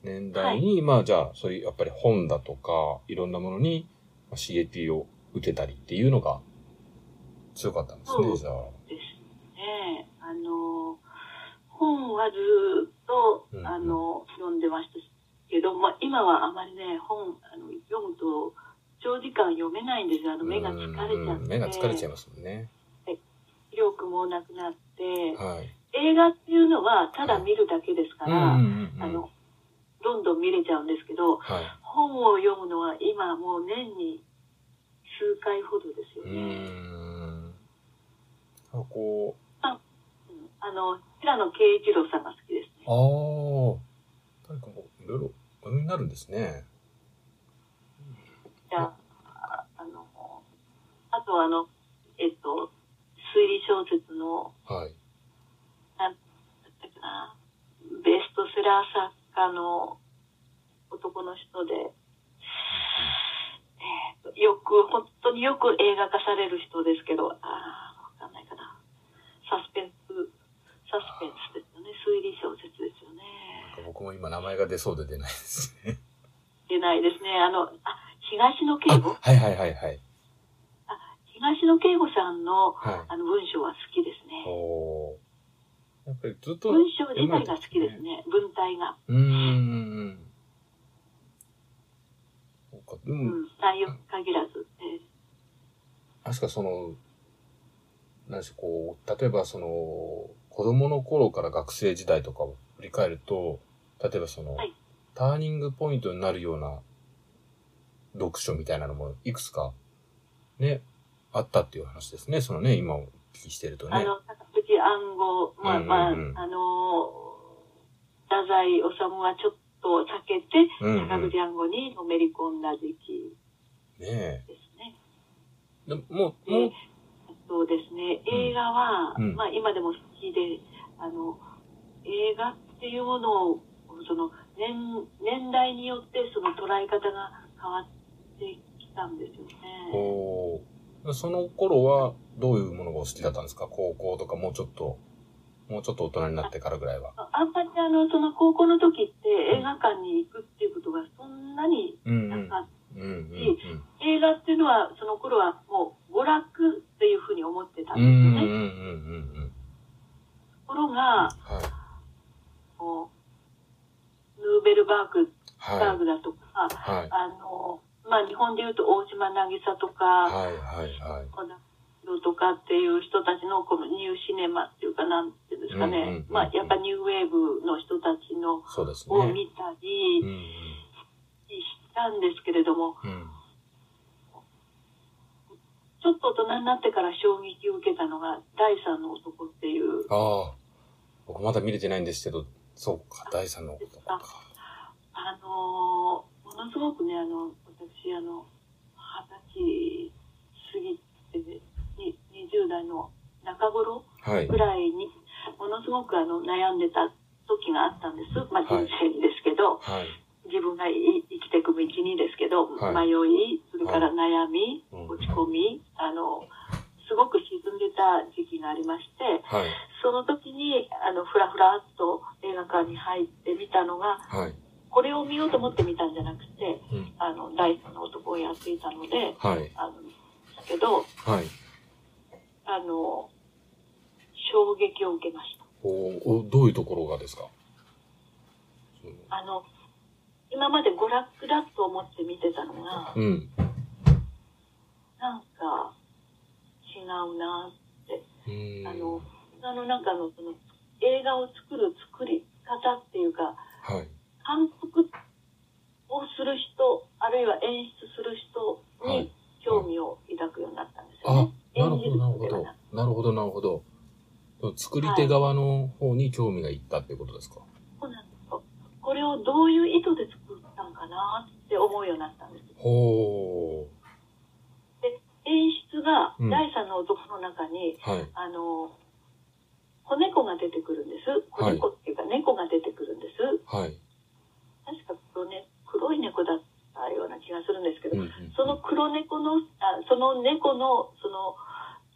S1: 年代に、まあじゃあ、そういう、やっぱり本だとか、いろんなものにまあ刺激を受けたりっていうのが強かったんですね、
S2: そう
S1: じゃあ。
S2: ですね。あの、本はずーっと
S1: うんう、ん
S2: あの、読んでましたけど、まあ、今はあまりね、本、あの、読むと、長時間読めないんですよ。あの、目が疲れちゃって。
S1: うん目が疲れちゃいますもんね。
S2: 視力もなくなって、
S1: はい。
S2: 映画っていうのはただ見るだけですから、
S1: うんうんうん
S2: あの、どんどん見れちゃうんですけど、
S1: はい。
S2: 本を読むのは今もう年に数回ほどですよね。
S1: ん。あこう、
S2: うんあの、平野啓一郎さんが好きですね。
S1: ああ、誰かもいろいろお読みになるんですね。
S2: じゃあ、ああの、あとあの、えっと、推理小説の、
S1: はい。
S2: なんだったかな、ベストセラー作家の男の人で、えーとよく、本当によく映画化される人ですけど、ああ。サスペンス、サスペンスですよね。推理小説ですよね。
S1: なんか僕も今名前が出そうで出ないですね。
S2: 出ないですね。あの、あ、東野
S1: あ
S2: 圭吾？
S1: はいはいはいはい。
S2: 東野圭吾さんの、
S1: はい。
S2: あの文章は好きですね。
S1: おーやっぱりずっと。
S2: 文章自体が好きですね。文体が。
S1: うーん。そうか。で
S2: う
S1: も、
S2: ん。内容に限らず。えー
S1: 確かその、何でしょう、こう、例えばその、子供の頃から学生時代とかを振り返ると、例えばその、
S2: はい
S1: ターニングポイントになるような読書みたいなのもいくつか、ね、あったっていう話ですね。そのね、今お聞きしてるとね。
S2: あの、坂口暗号、まあ、まあ、あの、太宰治はちょっと避けて、
S1: うんうん
S2: 坂口暗号にのめり込んだ時期
S1: ね
S2: ですね。
S1: え。でも、もう、
S2: で
S1: もう、
S2: そうですね、映画は、
S1: うん
S2: まあ今でも好きで、あの、映画っていうものを、その、年、年代によってその捉え方が変わってきたんですよね。
S1: その頃はどういうものがお好きだったんですか？高校とかもうちょっと、もうちょっと大人になってからぐらいは。
S2: あんまりあの、その高校の時って映画館に行くっていうことがそんなに
S1: うんう。
S2: なんかっ
S1: うんうん
S2: 映画っていうのは、その頃はもう娯楽っていうふうに思ってたん
S1: うん。うん
S2: ですよね。
S1: うんうんうんうん。
S2: ところが、
S1: はい。
S2: ヌーベルバーグ、バー
S1: は
S2: グだとか、
S1: い。はい。
S2: あの、まあ日本で言うと大島渚とか、
S1: はいはいはい。
S2: このとかっていう人たちのこのニューシネマっていうかなんていうんですか
S1: うんうんうん
S2: ね。まあやっぱニューウェーブの人たちの
S1: そうですね。
S2: を見たり
S1: うんうん。
S2: したんですけれども、
S1: うん。
S2: ちょっと大人になってから衝撃を受けたのが第三の男っていう、
S1: ああ。僕まだ見れてないんですけど、そうか、第三の男か。
S2: あのーものすごくね、あの、私、あの、二十歳過ぎて、に20代の中頃
S1: はい
S2: ぐ。らいに、ものすごくあの悩んでた時があったんです。まあ人
S1: はい
S2: 生にですけど、
S1: はい。
S2: 自分がいていく道にですけど、
S1: はい
S2: 迷い、それから悩み、
S1: うん
S2: 落ち込み、あの、すごく沈んでた時期がありまして、
S1: はい。
S2: その時に、あの、ふらふらっと映画館に入ってみたのが、
S1: はい。
S2: これを見ようと思って見たんじゃなくて、
S1: うん。
S2: あの、第三の男をやっていたので、
S1: はい。
S2: あの、だけど、
S1: はい。
S2: あの、衝撃を受けました。
S1: おおどういうところがですか？
S2: あの、今まで娯楽だと思って見てたのが、
S1: うん。
S2: なんか、違うなって。あの、あの中のその、映画を作る作り方っていうか、
S1: はい。
S2: 監督をする人、あるいは演出する人
S1: はい
S2: に興味を抱くようになったんですよ
S1: あ
S2: ね。、
S1: なるほど、なるほど
S2: 演じるのではな。
S1: なるほど、なるほど。作り手側の方に興味がいったってことですか？
S2: そうなんですよ。これをどういう意図で作ったんかなって思うようになったんです。
S1: ほ
S2: 演出が
S1: うん
S2: 第三の男の中に、
S1: ー。はい。
S2: あの、子猫が出てくるんです。子猫っていうか猫が出てくるんです。
S1: はい。
S2: 確か黒,、ね、黒い猫だったような気がするんですけど、
S1: うんうん
S2: その黒猫の、あその猫の、その、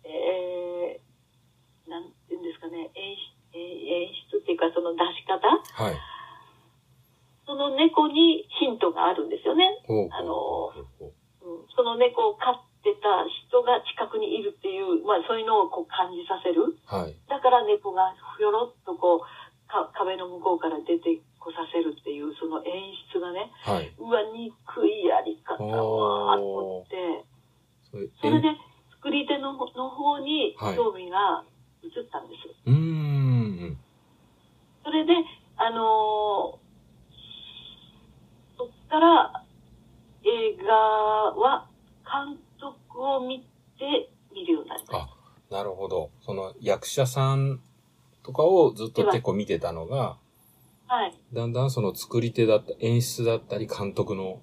S2: えー、なんていうんですかね、演出演出っていうかその出し方
S1: はい。
S2: その猫にヒントがあるんですよね。あのその猫を飼ってた人が近くにいるっていう、まあそういうのをこう感じさせる。
S1: はい。
S2: だから猫がひょろっとこう、か壁の向こうから出てこさせるっていう、その演出がね、
S1: はい。
S2: うわ、憎いやり方わーっと思って、
S1: それ
S2: で作り手のの方に
S1: はい
S2: 興味が移ったんです。
S1: うーん。
S2: それで、あのーから映画は監督を見て見るようになりました。
S1: あ、なるほど。その役者さんとかをずっと結構見てたのが、
S2: はい。
S1: だんだんその作り手だった、演出だったり監督の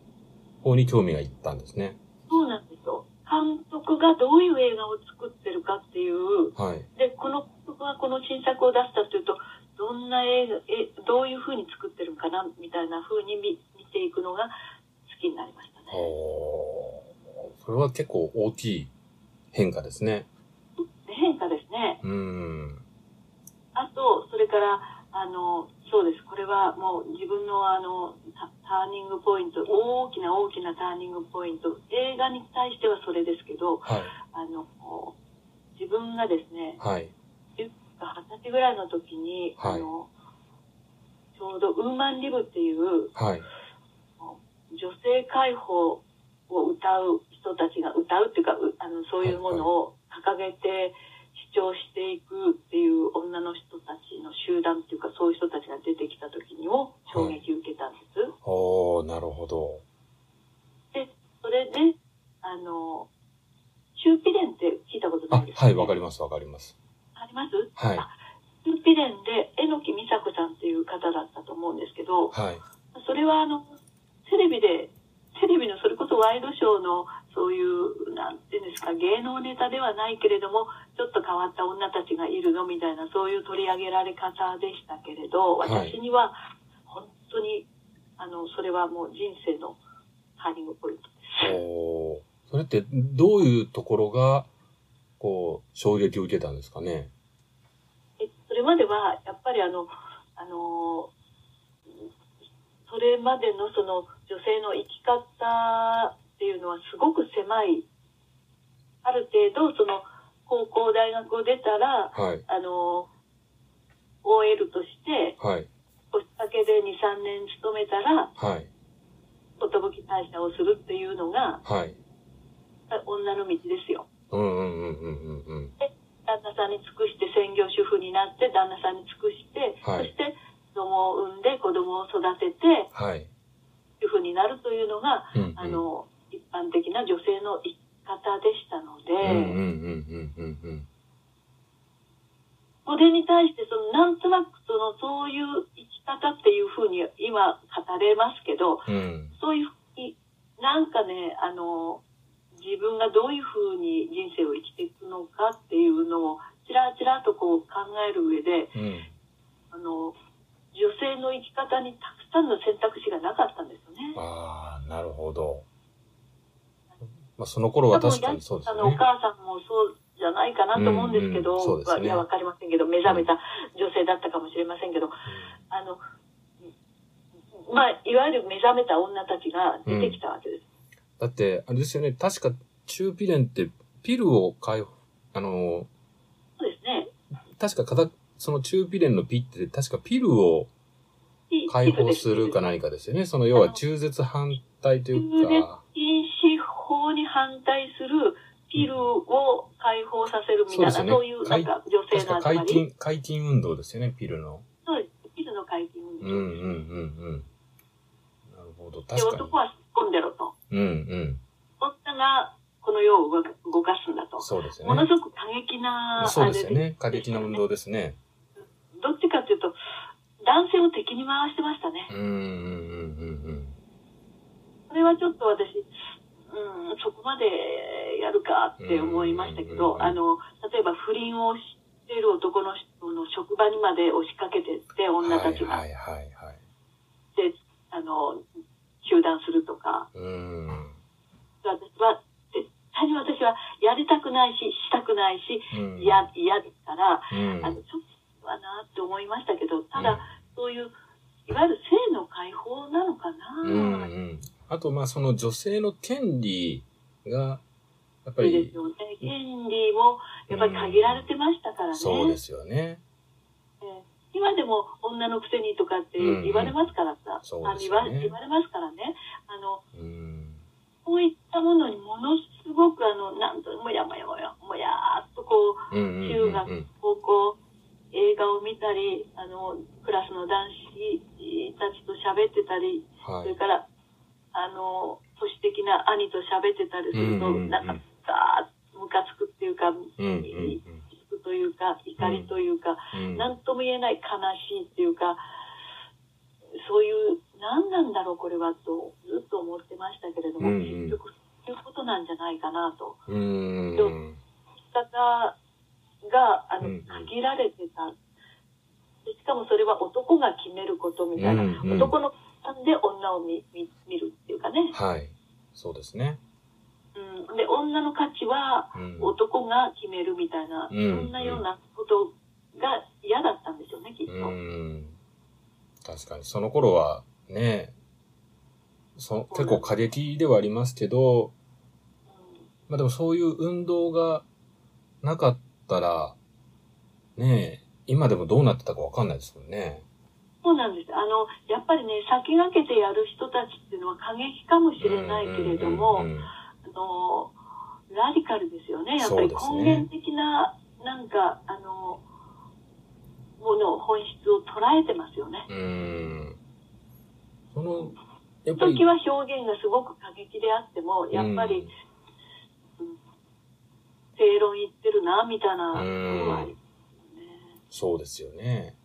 S1: 方に興味がいったんですね。
S2: そうなんですよ。監督がどういう映画を作ってるかっていう、
S1: はい。
S2: で、この監督がこの新作を出したというと、どんな映画、え、どういう風に作ってるんかな、みたいな風に見見ていくのが好きになりましたね。
S1: それは結構大きい変化ですね。
S2: で変化ですね。
S1: うーん。
S2: あと、それから、あの、そうです。これはもう自分のあの、タターニングポイント、大きな大きなターニングポイント、映画に対してはそれですけど、
S1: はい。
S2: あの、自分がですね、
S1: はい。
S2: 二十歳ぐらいの時に、
S1: はい
S2: あの、ちょうどウーマンリブっていう
S1: はい。
S2: 女性解放を歌う人たちが歌うっていうか、うあのそういうものを掲げて主張していくっていう女の人たちの集団っていうか、そういう人たちが出てきた時にも衝撃を受けたんです。
S1: おーなるほど。
S2: で、それで、あの、シューピレンって聞いたことな
S1: あ
S2: いです、か、
S1: はい、わかります、わかります。
S2: あります？
S1: はい。
S2: シューピレンで、榎木美佐子さんっていう方だったと思うんですけど、
S1: はい。
S2: それはあの、テレビで、テレビのそれこそワイドショーのそういう、なんていうんですか、芸能ネタではないけれども、ちょっと変わった女たちがいるのみたいな、そういう取り上げられ方でしたけれど、
S1: はい
S2: 私には本当に、あの、それはもう人生のターニングポイントです。
S1: それってどういうところが、こう、衝撃を受けたんですかね？
S2: えそれまでは、やっぱりあの、あの、それまでのその女性の生き方っていうのはすごく狭い。ある程度、その、高校、大学を出たら、
S1: はい。
S2: あの、OL として、
S1: はい。
S2: 腰掛けで2、3年勤めたら、
S1: はい。
S2: 寿大社をするっていうのが、
S1: はい。
S2: 女の道ですよ。
S1: うんうんうんうんうんうん。
S2: 旦那さんに尽くして専業主婦になって、旦那さんに尽くして、
S1: はい
S2: そして子供を産んで子供を育てて、
S1: はい。
S2: 主婦になるというのが、
S1: うんうん
S2: あの、一般的な女性の生き方でしたので、
S1: うんうんうんうんうんうん。
S2: それに対して、その、なんとなく、その、そういう生き方っていうふうに今語れますけど、
S1: うん。
S2: そういうふうに、なんかね、あの、自分がどういうふうに人生を生きていくのかっていうのを、ちらちらとこう考える上で、
S1: うん。
S2: あの、女性の生き方にたくさんの選択肢がなかったんですよね。
S1: ああ、なるほど。まあ、その頃は確かにそうです
S2: あの、お
S1: ね。
S2: 母さんもそうじゃないかなと思うんですけど、
S1: うんうんね
S2: いや、わかりませんけど、目覚めた女性だったかもしれませんけど、あの、まあ、いわゆる目覚めた女たちが出てきたわけです。
S1: だって、あれですよね、確か、チューピレンって、ピルを解放、あの、
S2: そうですね。
S1: 確かそのチューピレンのピって、確かピルを
S2: ピ
S1: 解放するか何かですよね。その要は中絶反対というか、
S2: 禁止法に反対するピルを解放させるみたいな、
S1: そうですね
S2: いうなんか女性の集まり。
S1: 解禁、解禁運動ですよね、ピルの。
S2: そうです。ピルの解禁運動
S1: うんうんうんうん。なるほど、
S2: で、
S1: 確かに
S2: 男。は突っ込んでろと。
S1: うんうん。
S2: 女がこの世を動かすんだと。
S1: そうですよ
S2: もの
S1: ね。
S2: すごく過激な、
S1: そうですよね。過激な運動ですね。
S2: どっちかっていうと、男性を敵に回してましたね。
S1: うんうんうんうん
S2: それはちょっと私、うん、そこまでやるかって思いましたけど、
S1: うん
S2: あの、例えば不倫をしている男の人の職場にまで押しかけてって、
S1: うん。
S2: 女たちが、
S1: はいはいはいはい。
S2: で、あの、集団するとか、
S1: うん。
S2: 私は、絶対に私はやりたくないし、したくないし、
S1: うん
S2: 嫌、嫌ですから、
S1: うん
S2: あの、ちょっとはなって思いましたけど、た
S1: うん
S2: だ、そういう、いわゆる性の解放なのかな、
S1: うんうん。あと、まあ、その女性の権利が、やっぱ
S2: そうで
S1: り
S2: す、よね。権利も、やっぱり限られてましたからね。
S1: そうですよね。
S2: えー今でも女のくせにとかって
S1: うん
S2: 言われますからさ、
S1: そう
S2: あ言わ言われますからね。あの、
S1: うん。
S2: こういったものにものすごくあの、なんともやもやもや、もやーっとこう、
S1: うんうんうん
S2: 中学
S1: うん。
S2: 高校、映画を見たり、あの、クラスの男子たちと喋ってたり、
S1: はい
S2: それ。から、あの、都市的な兄と喋ってたりすると、
S1: うんうんうん
S2: なんか、ガーッとムカつくっていうか、
S1: うんうん
S2: つくというか、怒りというか、
S1: うん。
S2: なんとも言えない悲しいっていうか、そういう、何なんだろうこれはと、ずっと思ってましたけれども、
S1: うんうん
S2: 結局、そういうことなんじゃないかなと。
S1: うん。
S2: 生き方が、あの、限られてた。でしかもそれは男が決めることみたいな。
S1: うんうん
S2: 男の勘で女を見見見るっていうかね。
S1: はい。そうですね。
S2: うん。で、女の価値は
S1: うん。
S2: 男が決めるみたいな、
S1: うん
S2: そんなようなことが嫌だったんでしょうね、きっと。
S1: うん。確かに、その頃はね、そ結構過激ではありますけど、
S2: うん
S1: まあでもそういう運動がなかったら、ねえ、今でもどうなってたかわかんないですもんね。
S2: そうなんです。あの、やっぱりね、先駆けてやる人たちっていうのは過激かもしれないけれども、あの、ラディカルですよね。やっぱり根源的な、なんか、あの、もの、本質を捉えてますよね。
S1: うーん。その、やっぱり
S2: 時、は表現がすごく過激であっても、やっぱり、
S1: うん
S2: うん正論言ってるな、みたいなところはありますよね。
S1: そうですよね。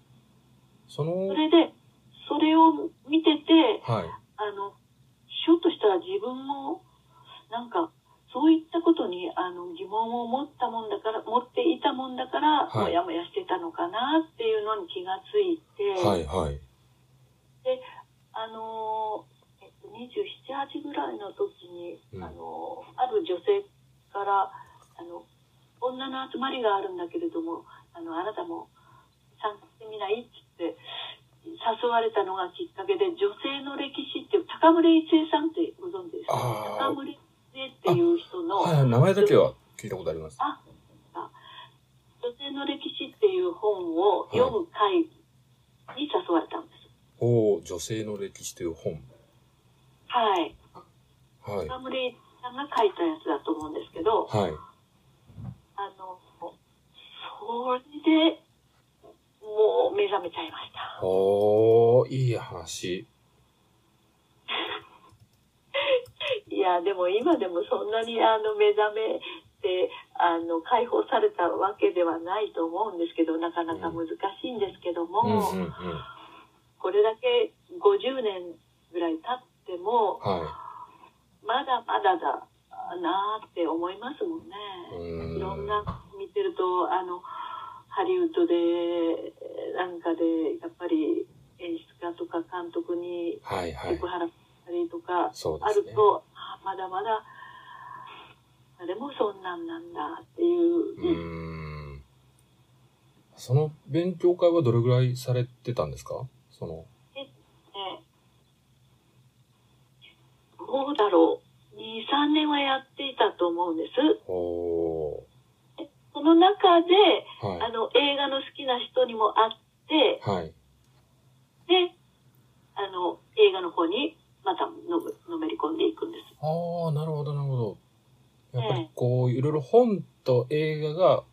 S1: その、
S2: それで、それを見てて、
S1: はい。
S2: あの、ひょっとしたら自分も、なんか、そういったことにあの疑問を持ったもんだから、持っていたもんだから、
S1: はい
S2: もやもやしてたのかなっていうのに気がついて、
S1: はい、はい。
S2: あのー、えっと、27、8ぐらいの時に、
S1: うん
S2: あのー、ある女性から、あの、女の集まりがあるんだけれども、あの、あなたも参加してみない？って言って、誘われたのがきっかけで、女性の歴史っていう、高村一恵さんってご存知ですか？高村一性っていう人の、
S1: はい、名前だけは聞いたことあります。
S2: 女性の歴史っていう本を読む会に誘われたんです。
S1: おー女性の歴史という本。
S2: はい。
S1: はい。
S2: カムレイさんが書いたやつだと思うんですけど、
S1: はい。
S2: あの、それで、もう目覚めちゃいました。
S1: おー、いい話。
S2: いや、でも今でもそんなにあの目覚めて、あの、解放されたわけではないと思うんですけど、なかなか難しいんですけども、
S1: うんうんうん。
S2: これだけ50年ぐらい経っても、
S1: は
S2: まだまだだなーって思いますもんね。
S1: い。
S2: ろんな見てると、あの、ハリウッドで、なんかで、やっぱり演出家とか監督に
S1: はいはい
S2: セク。ハラしたりとかあ
S1: そうですね。
S2: ると、あまだまだ、でもそんなんなんだっていう
S1: う。その勉強会はどれぐらいされてたんですか？その、
S2: ねどうだろう。2、3年はやっていたと思うんです。
S1: お
S2: その中で、
S1: ー。はい。
S2: あの、映画の好きな人にも会って、
S1: はい。
S2: で、あの、映画の方にまたのめのめり込んでいくんです。
S1: ああ、なるほど、なるほど。やっぱ
S2: え
S1: りこう、いろいろ本と映画が、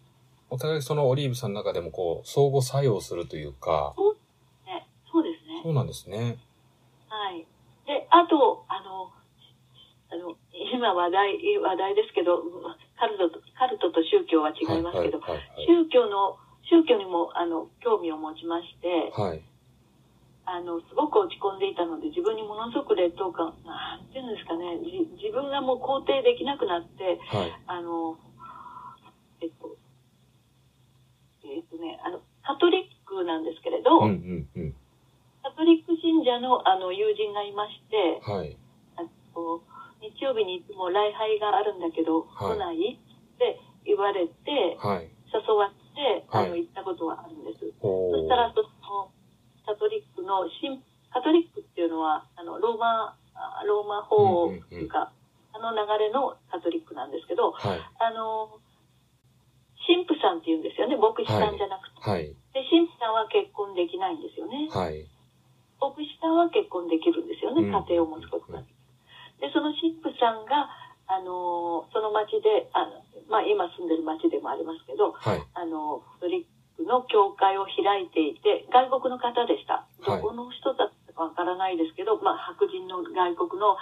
S1: お互いそのオリーブさんの中でもこう、相互作用するというか、
S2: ね、そうですね。
S1: そうなんですね。
S2: はい。で、あと、今話題、話題ですけど、カルトと、カルトと宗教は違いますけど、
S1: はい、はい、
S2: 宗教の、宗教にも、あの、興味を持ちまして、
S1: はい。はい。
S2: あの、すごく落ち込んでいたので、自分にものすごく劣等感、なんていうんですかね、じ自分がもう肯定できなくなって、
S1: はい。
S2: あの、えっと、えっとね、あの、カトリックなんですけれど、
S1: うん、うん、うん。
S2: カトリック信者のあの友人がいまして、
S1: はい。
S2: あの日曜日にいつも礼拝があるんだけど、
S1: はい
S2: 来ない？って言われて、
S1: はい。
S2: 誘われて、あの、
S1: はい
S2: 行ったことはあるんです。そしたら、その、カトリックの、新カトリックっていうのは、あの、ローマ、あローマ法っていうか、あの流れのカトリックなんですけど、
S1: はい。
S2: あの、神父さんって言うんですよね、牧師さんじゃなくて。
S1: はい。
S2: で、神父さんは結婚できないんですよね。
S1: はい。
S2: 牧師さんは結婚できるんですよね、
S1: うん
S2: 家庭を持つことができる。で、その神父さんが、あの、その町で、あの、まあ、今住んでる町でもありますけど、
S1: はい。
S2: あの、カトリックの教会を開いていて、外国の方でした。
S1: はい
S2: どこの人だったかわからないですけど、まあ、白人の外国の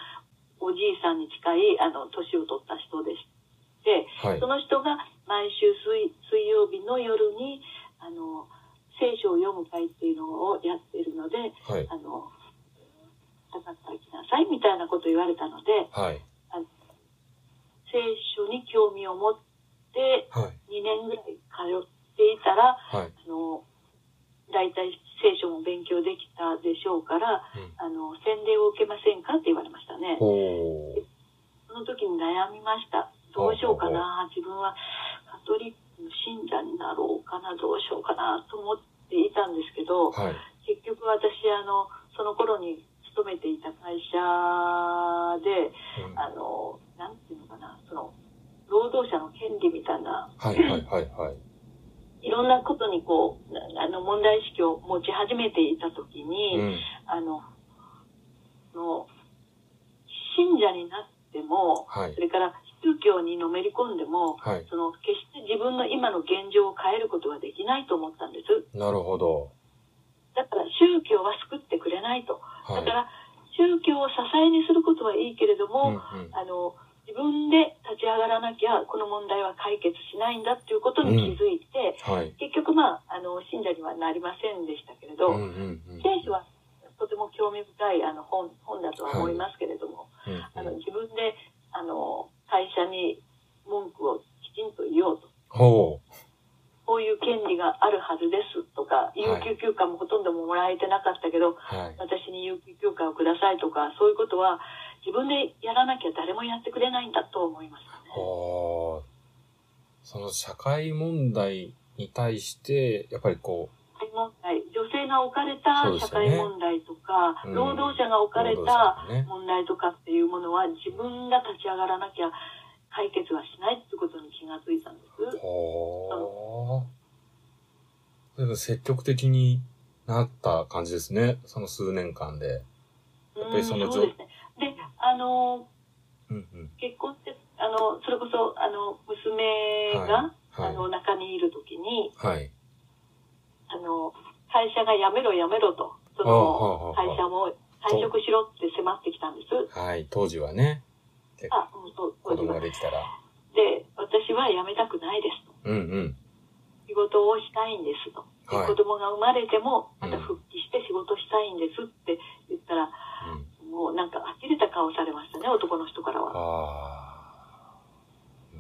S2: おじいさんに近い、あの、年を取った人でして、
S1: はい
S2: そ。の人が毎週水水曜日の夜に、あの、聖書を読む会っていうのをやっているので、
S1: はい。
S2: あの、かかってきなさいみたいなことを言われたので、
S1: はい。
S2: 聖書に興味を持って
S1: はい。
S2: 2年ぐらい通っていたら、
S1: はい。
S2: あの、大体聖書も勉強できたでしょうから、
S1: うん
S2: あの、洗礼を受けませんかって言われましたね。その時に悩みました。どうしようかな。自分はカトリックの信者になろうかな。どうしようかなと思っていたんですけど、
S1: はい。
S2: 結局私、あの、その頃に勤めていた会社で、
S1: うん
S2: あの、なんていうのかな、その、労働者の権利みたいな、
S1: はい。はい。はい。はい。
S2: いろんなことにこう、なあの、問題意識を持ち始めていた時に、
S1: うん。
S2: あの、その、信者になっても、
S1: はい
S2: そ。れから宗教にのめり込んでも、
S1: はい。
S2: その、決して自分の今の現状を変えることはできないと思ったんです。
S1: なるほど。
S2: だから宗教は救ってくれないと。
S1: はい。
S2: だから、宗教を支えにすることはいいけれども、
S1: うんうん
S2: あの、自分で立ち上がらなきゃ、この問題は解決しないんだっていうことに気づいて、
S1: はい。
S2: 結局まあ、あの、信者にはなりませんでしたけれど、
S1: うんうんうん。
S2: 聖書はとても興味深いあの本本だとは思いますけれども、
S1: うん
S2: あの
S1: うん
S2: 自分であの会社に文句をきちんと言おうと。
S1: ほ
S2: こういう権利があるはずですとか、有給休暇もほとんどもらえてなかったけど、
S1: う。はい。
S2: 私に有給休暇をくださいとか、そういうことは自分でやらなきゃ誰もやってくれないんだと思いますね。
S1: その社会問題に対して、やっぱりこ
S2: 社会問題、女女性が置かれた社会問題とか、
S1: うん
S2: 労働者が置かれ
S1: 労
S2: た問題とかっていうものは自分が立ち上がらなきゃ解決はしないってことに気がついたんです。
S1: ほー。でも積極的になった感じですね。その数年間で。やっぱりその
S2: うんそうですね。で、あの、
S1: うんうん。
S2: 結婚って、あの、それこそ、あの、娘が、あの、
S1: は
S2: 中にいるときに、
S1: い。はい。
S2: あの、会社が辞めろ辞めろと、そ
S1: ああはあは
S2: の、
S1: あ
S2: 会社も退職しろって迫ってきたんです。
S1: はい。当時はね、
S2: あ、うん、そう、
S1: 子供ができたら。
S2: で、私は辞めたくないですと。
S1: うんうん。
S2: 仕事をしたいんですと。で
S1: はい
S2: 子供が生まれても、また
S1: うん
S2: 復帰して仕事したいんですって言ったら、
S1: うん。
S2: もうなんか呆れた顔されましたね、男の人からは。
S1: まあ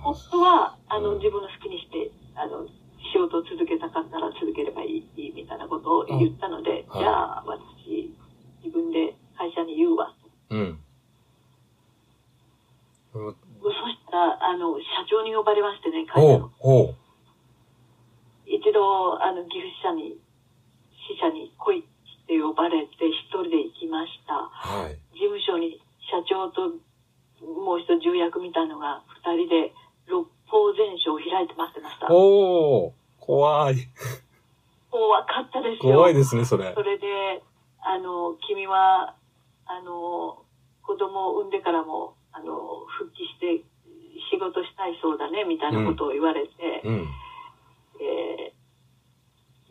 S2: 夫は、あの、
S1: うん
S2: 自分の好きにして、あの、仕事を続けたかったら続ければいい、みたいなことを言ったので、
S1: はい
S2: じゃあ、私、自分で会社に言うわ。
S1: うん。これは
S2: そしたら、あの、社長に呼ばれましてね、会社の。。一度、あの、岐阜支社に、支社に来いって呼ばれて、一人で行きました。
S1: はい。
S2: 事務所に社長ともう一人重役みたいのが二人で六法全書を開いて待ってました。
S1: おー、怖い。
S2: 怖かったですよ。
S1: 怖いですね、それ
S2: そ。れで、あの、君は、あの、子供を産んでからも、あの、復帰して仕事したいそうだね、みたいなことを言われて、
S1: うん。
S2: えー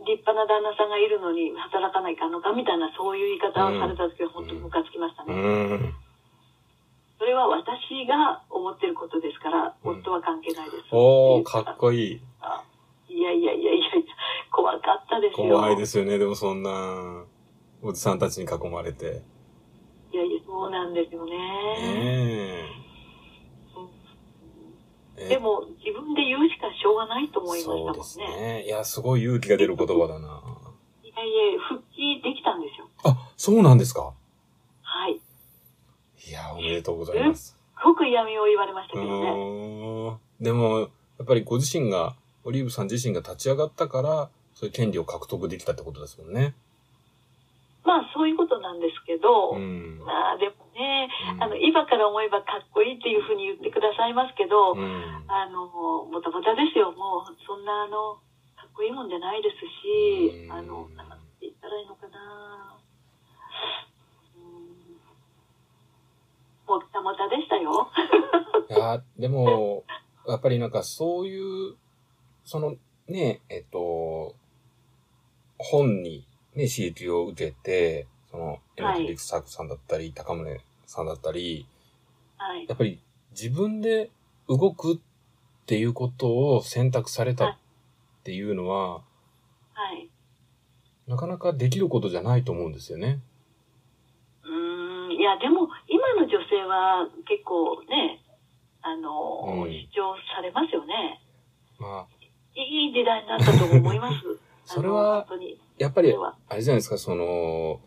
S2: 立派な旦那さんがいるのに働かないかんのかみたいなそういう言い方をされた時は本当にムカつきました
S1: う
S2: ね。
S1: ん。
S2: それは私が思ってることですから、
S1: うん
S2: 夫は関係ないです。
S1: おー、かっこいい。
S2: いやいやいやいや、怖かったですよ。
S1: 怖いですよね、でもそんな、おじさんたちに囲まれて。
S2: そうなんですよね。
S1: ねえ。
S2: でも、自分で言うしかしょうがないと思いましたもんね。
S1: そうですね。いや、すごい勇気が出る言葉だな。
S2: いやいや、復帰できたんですよ。
S1: あ、そうなんですか？
S2: はい。
S1: いや、おめでとうございます。
S2: すごく嫌味を言われました
S1: う
S2: けどね。
S1: でも、やっぱりご自身が、オリーブさん自身が立ち上がったから、そういう権利を獲得できたってことですもんね。
S2: まあ、そういうことなんですけど、
S1: うん。
S2: まあ、でもね、
S1: うん
S2: あの、今から思えばかっこいいっていうふうに言ってくださいますけど、
S1: うん。
S2: あの、もたもたですよ。もう、そんな、あの、かっこいいもんじゃないですし、
S1: うん
S2: あの、なんて言ったらいいのかな。うんもたもたでしたよ。
S1: いや、でも、やっぱりなんかそういう、そのね、えっと、本にね、刺激を受けて、その、エ
S2: はい
S1: メリクサークさんだったり、高宗さんだったり、
S2: はい。
S1: やっぱり自分で動くっていうことを選択されたっていうのは、
S2: はい。
S1: なかなかできることじゃないと思うんですよね。
S2: うーん、いや、でも、今の女性は結構ね、あの、
S1: うん
S2: 主張されますよね。
S1: まあ、
S2: いい時代になったと思います。
S1: それは
S2: 本当に。
S1: やっぱりあれじゃないですか、その、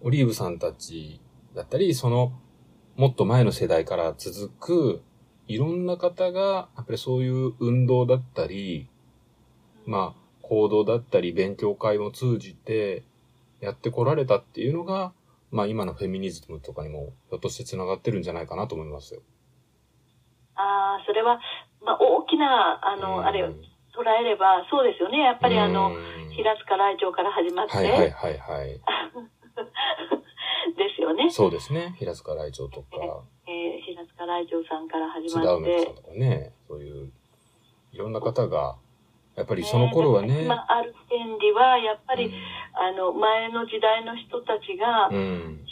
S1: オリーブさんたちだったり、その、もっと前の世代から続く、いろんな方が、やっぱりそういう運動だったり、まあ、行動だったり、勉強会を通じて、やってこられたっていうのが、まあ今のフェミニズムとかにも、ひょっとして繋がってるんじゃないかなと思いますよ。
S2: ああ、それは、まあ、大きな、あの、
S1: うん
S2: あれを捉えれば、そうですよね。やっぱりあの、
S1: うん
S2: 平塚来町から始まって、
S1: はいはいはいはい。
S2: ですよね。
S1: そうですね。平塚来町とか、
S2: えー平塚来町さんから始
S1: 津田
S2: まって
S1: 梅子さん、とかね、そういう、いろんな方が、やっぱりその頃はね、
S2: まあ、ある権利は、やっぱり、
S1: う
S2: あの、前の時代の人たちが、
S1: ん、うん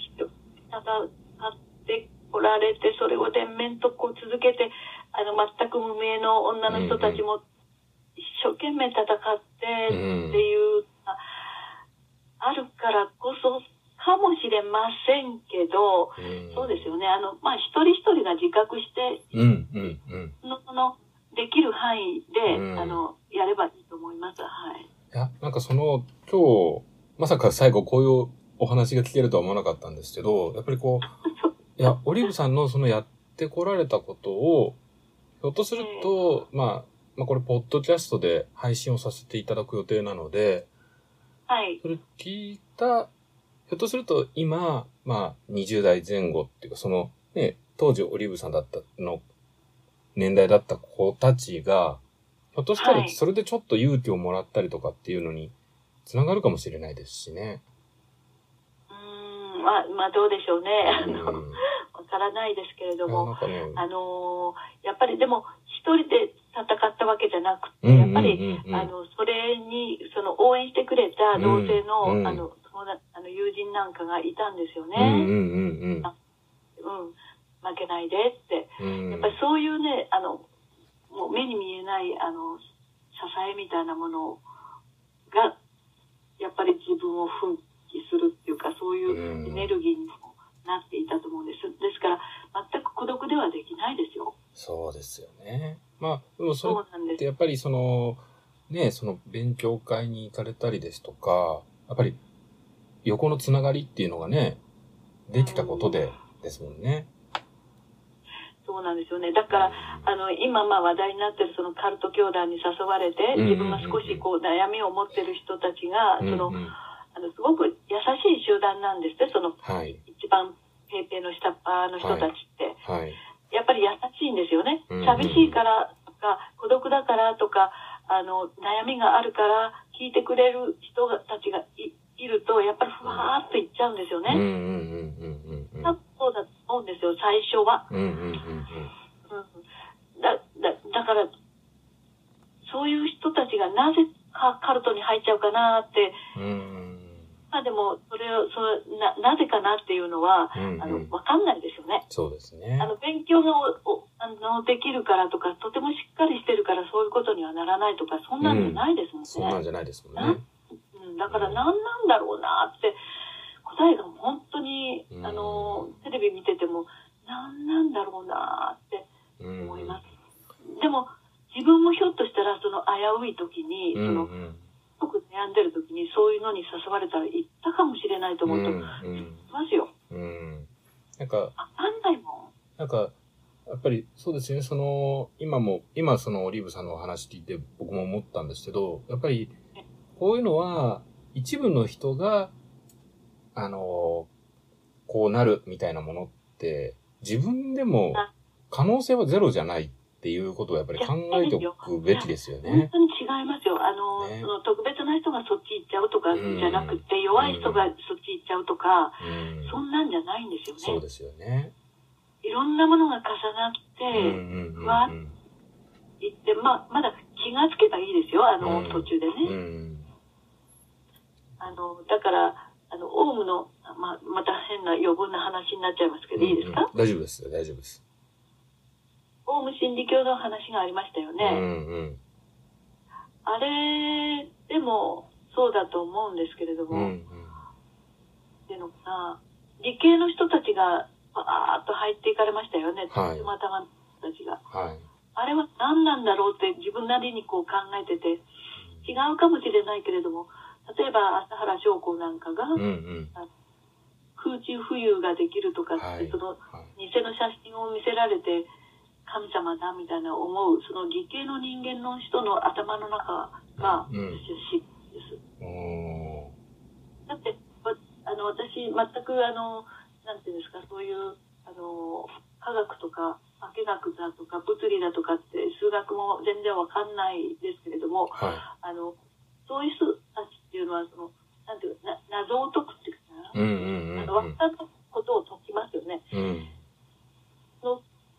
S2: 戦ってこられて、それを連綿とこう続けて、あの、全く無名の女の人たちも一生懸命戦って
S1: うん
S2: っていう、ああるからこそかもしれませんけど、
S1: うん
S2: そうですよね。あの、まあ、一人一人が自覚して、
S1: うん、うん、うん。
S2: その、その、できる範囲で、
S1: うん
S2: あの、やればいいと思います。はい。
S1: いや、なんかその、今日、まさか最後こういうお話が聞けるとは思わなかったんですけど、やっぱりこう、いや、オリーブさんのそのやってこられたことを、ひょっとすると、まあ、まあこれ、ポッドキャストで配信をさせていただく予定なので、
S2: はい。
S1: それ聞いた、ひょっとすると今、まあ、20代前後っていうか、その、ね、当時オリーブさんだったの、年代だった子たちが、ひょっとしたら
S2: はい
S1: それでちょっと勇気をもらったりとかっていうのに、つながるかもしれないですしね。
S2: うーん、まあ、まあ、どうでしょうね。わからないですけれども、あのーやっぱりでも、一人で戦ったわけじゃなくて、
S1: うん
S2: やっぱり、あの、それに、その、応援してくれた同性の、
S1: うんうん
S2: あの、あの、友人なんかがいたんですよね。
S1: うんうんうん
S2: うん。負けないでって。
S1: うん。
S2: やっぱりそういうね、あの、もう目に見えない、あの、支えみたいなものが、やっぱり自分を奮起するっていうか、そういうエネルギーにもなっていたと思うんです。ですから、全く孤独ではできないですよ。
S1: そうですよね。まあ、でもそれ
S2: そうなんです。
S1: ってやっぱりその、ね、その勉強会に行かれたりですとか、やっぱり横のつながりっていうのがね、できたことでですもんね。
S2: そうなんですよね。だから、あの、今まあ話題になってるそのカルト教団に誘われて、
S1: うん
S2: 自分が少しこう悩みを持ってる人たちが、
S1: うんうん
S2: その、あの、すごく優しい集団なんですって、その、
S1: はい、
S2: 一番ペーペーの下っ端の人たちって。
S1: はい。
S2: やっぱり優しいんですよね
S1: うん。
S2: 寂しいからとか、孤独だからとか、あの、悩みがあるから聞いてくれる人がたちがいいると、やっぱりふわーっといっちゃうんですよね。そうだと思うんですよ、最初は。だ、だ、だから、そういう人たちがなぜかカルトに入っちゃうかなって、
S1: うん。うん
S2: まあでも、それを、それな、なぜかなっていうのは、
S1: うん
S2: あの、
S1: うん
S2: わかんないですよね。
S1: そうですね
S2: あ。の、勉強がおおあのできるからとか、とてもしっかりしてるからそういうことにはならないとか、そんなんじゃないですもんね。
S1: そんなんじゃないですもんね。
S2: うん、だから何なんだろうなって、答えが本当に、
S1: うん
S2: あの、テレビ見てても、何なんだろうなって
S1: うん。
S2: 思います。でも、自分もひょっとしたら、その危うい時に、
S1: うんう
S2: その、
S1: ん。
S2: すごく悩んでる時に、そういうのに誘われたら行ったかもしれないと思うと、
S1: うん
S2: い
S1: うん
S2: ますよ。
S1: うん。なんか、
S2: わかんないも？
S1: なんか、やっぱりそうですね、その、今も、今そのオリーブさんのお話聞いて僕も思ったんですけど、やっぱり、こういうのは、一部の人が、あの、こうなるみたいなものって、自分でも可能性はゼロじゃないっていうことをやっぱり考えておくべきですよ
S2: ん。本
S1: ね。
S2: 当に違いますよ。あの、
S1: ね
S2: その特別な人がそっち行っちゃうとか
S1: うん
S2: じゃなくて、弱い人がそっち行っちゃうとか、
S1: うん。
S2: そんなんじゃないんですよね。
S1: そうですよね。
S2: いろんなものが重なって、わっいって、まあ、まだ気がつけばいいですよ、あの、
S1: うん
S2: 途中でね。
S1: うん。
S2: あの、だから、あの、オウムの、まあ、また変な余分な話になっちゃいますけど、いいですか、
S1: うん大丈夫ですよ、大丈夫です。
S2: オウム真理教の話がありましたよ
S1: うん
S2: ね。
S1: うん。
S2: あれでも、そうだと思うんですけれども、
S1: うんうん。
S2: っていうのかな、理系の人たちが、バーっと入っていかれましたよね、
S1: はい
S2: たまたまたちが。
S1: はい。
S2: あれは何なんだろうって自分なりにこう考えてて、違うかもしれないけれども、例えば朝原将校なんかが
S1: うんうん。
S2: 空中浮遊ができるとかって、
S1: はい
S2: その
S1: はい
S2: 偽の写真を見せられて神様だみたいな思う、その理系の人間の人の頭の中が、
S1: うん
S2: 私です。だって、わあの、私、全く、あの、なんていうんですか、そういう、あの、科学とか、化学だとか、物理だとかって、数学も全然わかんないですけれども、
S1: は
S2: あの、そういう人たちっていうのは、その、なんていうか、な謎を解くっていうか
S1: んうん
S2: な、
S1: うん
S2: 分かったことを解きますよね。
S1: うん。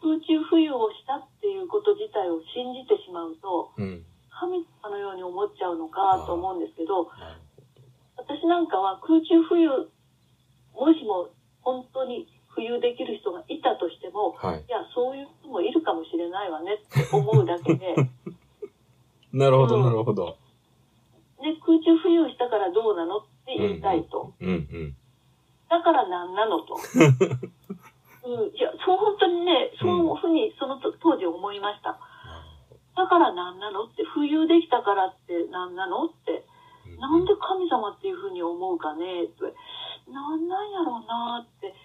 S2: 空中浮遊をしたっていうこと自体を信じてしまうと、
S1: うん。
S2: 神様のように思っちゃうのかと思うんですけど、私なんかは空中浮遊、もしも本当に浮遊できる人がいたとしても、
S1: はい。
S2: いや、そういう人もいるかもしれないわねって思うだけで、で、
S1: なるほど、
S2: うん
S1: なるほど。
S2: 空中浮遊したからどうなのって言いたいと。
S1: うんうん。
S2: だから何なのと。うん、いや、そう本当にね、そういうふうにそのと当時思いました。だから何なの？って、浮遊できたからって何なの？って、なんで神様っていうふうに思うかね？って、なんなんやろうなって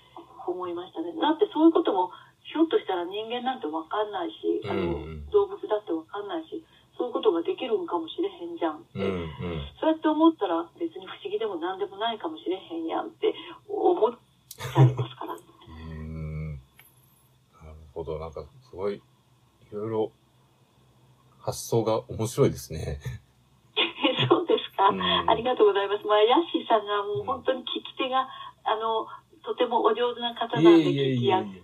S2: 思いましたね。だってそういうことも、ひょっとしたら人間なんてわかんないし、あの、動物だってわかんないし、そういうことができるんかもしれへんじゃんって、
S1: うんうん。
S2: そうやって思ったら別に不思議でも何でもないかもしれへんやんって思っちゃいますからね。
S1: ほど。なんか、すごい、いろいろ、発想が面白いですね。
S2: そうですか、
S1: うん
S2: ありがとうございます。まあ、ヤッシーさんがもう本当に聞き手が、あの、とてもお上手な方なんで聞きや
S1: いえいえ。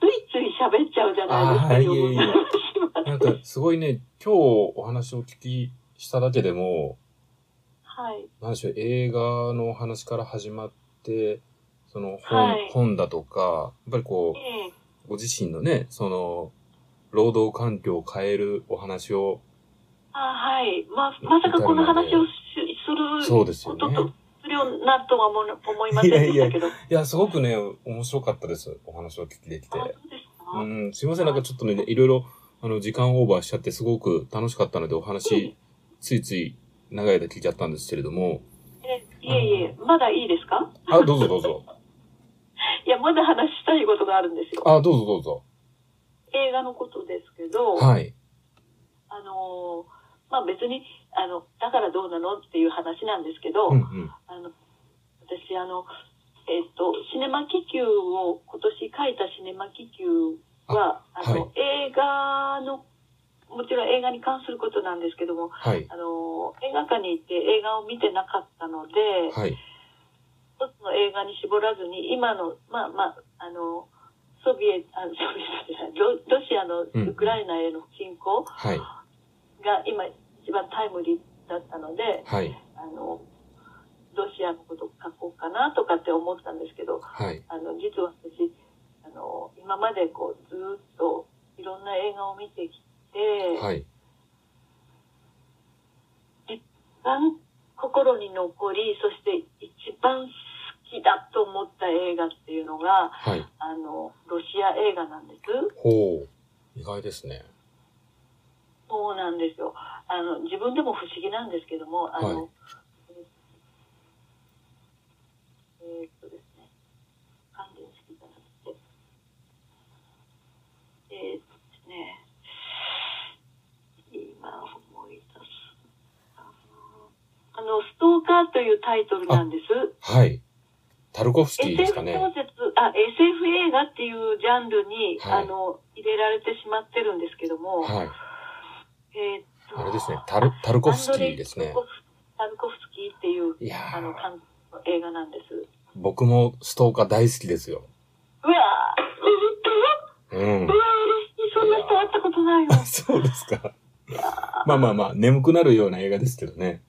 S2: ついつい喋っちゃうじゃないですか、
S1: あー
S2: よ
S1: いえいえ
S2: く
S1: なんか、すごいね、今日お話をお聞きしただけでも、
S2: はい。
S1: なんでしょう、映画のお話から始まって、その本、
S2: はい
S1: 本だとか、やっぱりこう、
S2: ええ
S1: ご自身のね、その、労働環境を変えるお話を、
S2: あはい。まあ、まさかこの話をしする
S1: そうですよね
S2: するようなとは思思いませんでしたけど。
S1: いや、すごくね、面白かったです。お話をお聞きできて。うん、すいません、なんかちょっとね、いろいろ、あの、時間オーバーしちゃって、すごく楽しかったので、お話、ついつい長い間聞いちゃったんですけれども、
S2: えいえいえ、まだいいですか？
S1: あ、どうぞどうぞ。
S2: いや、まだ話したいことがあるんですよ。
S1: あ、どうぞどうぞ。
S2: 映画のことですけど、
S1: はい。
S2: あのーまあ別に、あの、だからどうなのっていう話なんですけど、
S1: うんうん。
S2: あの、私、あの、えっ、と、シネマ気球を、今年書いたシネマ気球は、あの、
S1: はい
S2: 映画の、もちろん映画に関することなんですけども、
S1: はい。
S2: あの、映画館に行って映画を見てなかったので、
S1: はい。
S2: 一つの映画に絞らずに、今の、まあまあ、あの、ソビエあソビエトじゃないロロシアの
S1: うん
S2: ウクライナへの侵攻
S1: はい。
S2: が今一番タイムリーだったので、
S1: はい。
S2: あの、ロシアのことを書こうかなとかって思ったんですけど、
S1: はい。
S2: あの、実は私、あの、今までこう、ずーっといろんな映画を見てきて、
S1: はい。
S2: 一番心に残り、そして一番好きだと思った映画っていうのが、
S1: はい。
S2: あの、ロシア映画なんです。
S1: ほう。意外ですね。
S2: そうなんですよ。あの、自分でも不思議なんですけども、あの、
S1: はい
S2: えーっとですね、関連していただいて、えーっとですね、今思い出す。あの、ストーカーというタイトルなんです。
S1: はい。タルコフスキーです
S2: SF
S1: かね。
S2: 小説、あ、SF 映画っていうジャンルに、
S1: はい
S2: あの、入れられてしまってるんですけども、
S1: はい。
S2: えーっと、
S1: あれですね。タル、タルコフスキーですね。
S2: タルコフスキーっていう、
S1: いや
S2: あの、映画なんです。
S1: 僕もストーカー大好きですよ。
S2: うわー
S1: うん
S2: うわー。嬉しい。そんな人会ったことないよ。
S1: そうですか。まあまあまあ、眠くなるような映画ですけどね。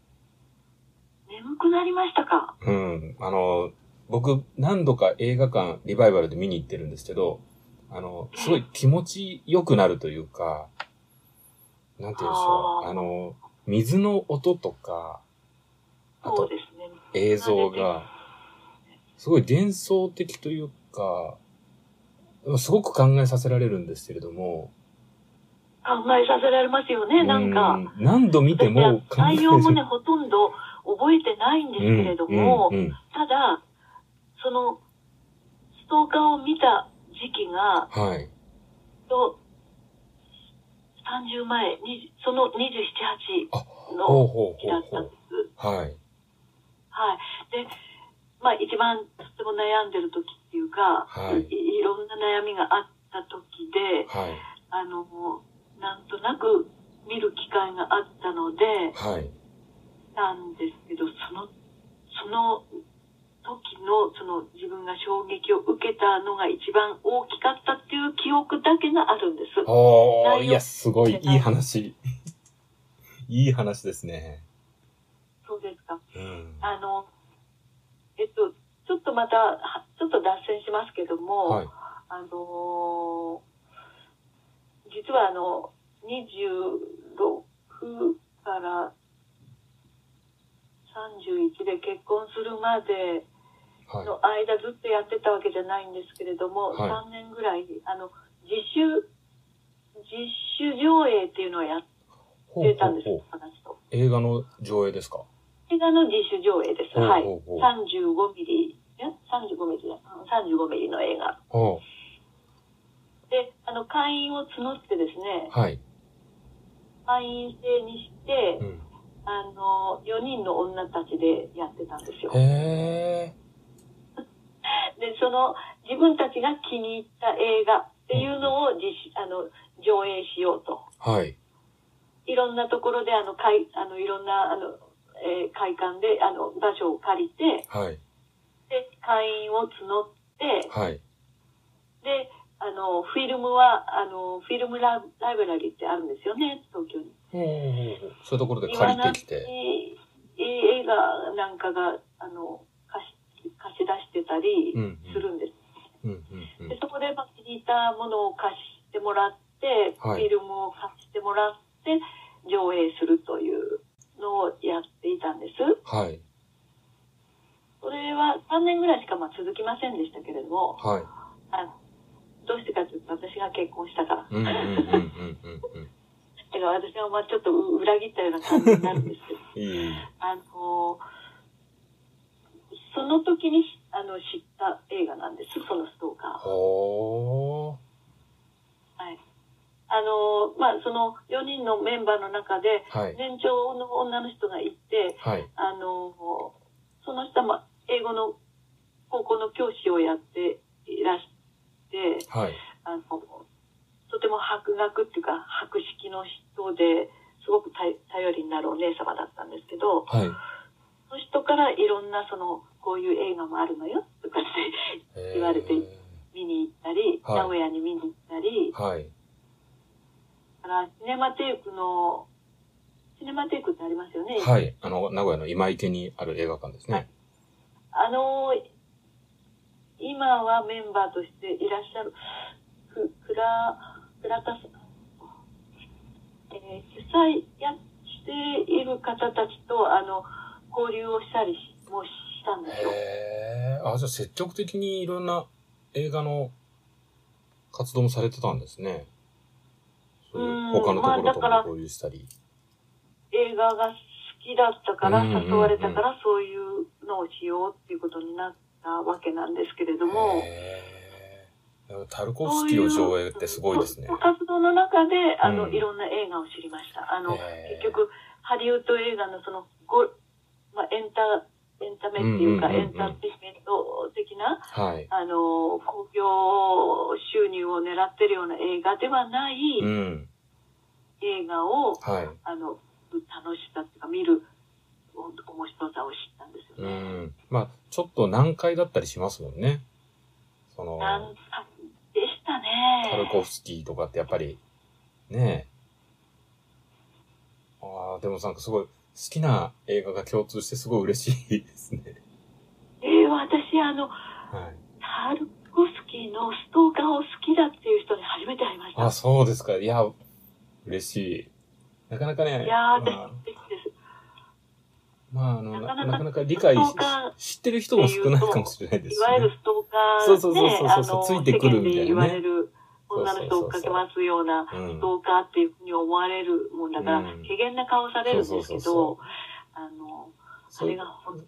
S2: 眠くなりましたか
S1: うん。あの、僕、何度か映画館、リバイバルで見に行ってるんですけど、あの、すごい気持ちよくなるというか、なんて言うんでしょう。
S2: あ
S1: の、水の音とか、あと。映像が、すごい幻想的というか、すごく考えさせられるんですけれども、
S2: 考えさせられますよね、なんか。
S1: うん何度見ても考え
S2: 内容もね、ほとんど覚えてないんですけれども、
S1: うんうんうん
S2: ただ、その、ストーカーを見た時期が、
S1: はい。
S2: と、30前、20その27、
S1: あ
S2: 8の日だったんです。
S1: はい。
S2: はい。で、まあ一番とても悩んでる時っていうか、
S1: はい
S2: い、いろんな悩みがあった時で、
S1: はい。
S2: あの、なんとなく見る機会があったので、
S1: はい。
S2: なんですけど、その、その時の、その自分が衝撃を受けたのが一番大きかったっていう記憶だけがあるんです。
S1: おー、いや、すごい、いい話。いい話ですね。
S2: そうですか。
S1: うん。
S2: あの、えっと、ちょっとまた、はちょっと脱線しますけども、
S1: はい。
S2: あのー実はあの、26から31で結婚するまで
S1: はい。
S2: の間ずっとやってたわけじゃないんですけれども、
S1: はい
S2: 3年ぐらい、あの、自主、自主上映っていうのをやっ
S1: ほ
S2: てたんです、
S1: ほ。映画の上映ですか？
S2: 映画の自主上映です。はい。
S1: ほうほう
S2: 35ミリ、え ?35 ミリだ。うん35ミリの映画。
S1: ほ
S2: で、あの、会員を募ってですね、
S1: う。はい。
S2: 会員制にして、
S1: うん。
S2: あの、4人の女たちでやってたんですよ。
S1: へえ。
S2: で、その、自分たちが気に入った映画っていうのを実施、あの、上映しようと。
S1: はい。
S2: いろんなところで、あの、会、あの、いろんな、あの、えー会館で、あの、場所を借りて、
S1: はい。
S2: で、会員を募って、
S1: はい。
S2: で、あの、フィルムは、あの、フィルムラライブラリーってあるんですよね、東京に。
S1: そういうところで借りてきて。
S2: いい映画なんかが、あの、貸し、出してたり
S1: うん
S2: するんです。で、そこで、まあ、気に入ったものを貸してもらって、
S1: はい
S2: フィルムを貸してもらって、上映するというのをやっていたんです。
S1: はい。
S2: それは3年ぐらいしかまあ続きませんでしたけれども、
S1: はい。
S2: あどうしてかというと私が結婚したから私はまあちょっと裏切ったような感じになるんですけど、
S1: い い。
S2: あのその時にあの知った映画なんです、そのストーカー。
S1: ほ
S2: はい。あのまあその4人のメンバーの中で。年長の女の人がいて、
S1: はい。
S2: あのその人は、まあ、英語の高校の教師をやっていらして、
S1: はい。
S2: あのとても博学っていうか博識の人ですごく頼頼りになるお姉様だったんですけど
S1: はい。
S2: その人からいろんなそのこういう映画もあるのよとかって言われて見に行ったり、
S1: はい
S2: 名古屋に見に行ったり
S1: はい。
S2: だからシネマテークのシネマテークってありますよね、
S1: はい。あの、名古屋の今池にある映画館ですね。
S2: あの今はメンバーとしていらっしゃるく倉倉田さん、えー主催やしている方たちとあの交流をしたりしもしたんですよ。
S1: へえ。あ、じゃあ積極的にいろんな映画の活動もされてたんですね。そういう
S2: うん
S1: 他のところと
S2: から
S1: も交流したり。
S2: 映画が好きだったから誘われたからそういうのをしようっていうことになったわけなんですけれども。
S1: タルコフスキーを上映ってすごいですね
S2: そう。いう活動の中で、あの、
S1: うん
S2: いろんな映画を知りました。あの、結局、ハリウッド映画のその、ごまあ、エンタ、エンタメっていうか、エンターテインメント的な、
S1: はい。
S2: あの、興行収入を狙ってるような映画ではない
S1: うん。
S2: 映画を、
S1: はい。
S2: あの、楽しさっていうか、見るお面白さを知ったんですよ
S1: う
S2: ね。
S1: ん。まあ、ちょっと難解だったりしますもんね。その、
S2: なんかでした
S1: タル
S2: ね。
S1: コフスキーとかってやっぱり、ねえ。ああ、でもなんかすごい好きな映画が共通してすごい嬉しいですね。
S2: えー私、あの、
S1: はい。
S2: タルコフスキーのストーカーを好きだっていう人に初めて会いました。
S1: あ、そうですか。いや、嬉しい。なかなかね、
S2: いやー、私、
S1: まあ、
S2: です。
S1: まあ、あの、な
S2: なかなか
S1: なかなか理解し知ってる人も少ないかもしれないですし
S2: いわゆる
S1: ね。
S2: ストーカー
S1: そうそうそうそうそうついてくるみたいなね
S2: 言われる、女の人を追っかけますような、
S1: うん
S2: ストーカーっていうふうに思われるもんだから、
S1: うん
S2: 怪げな顔されるんですけど、あの、あ
S1: そ
S2: れが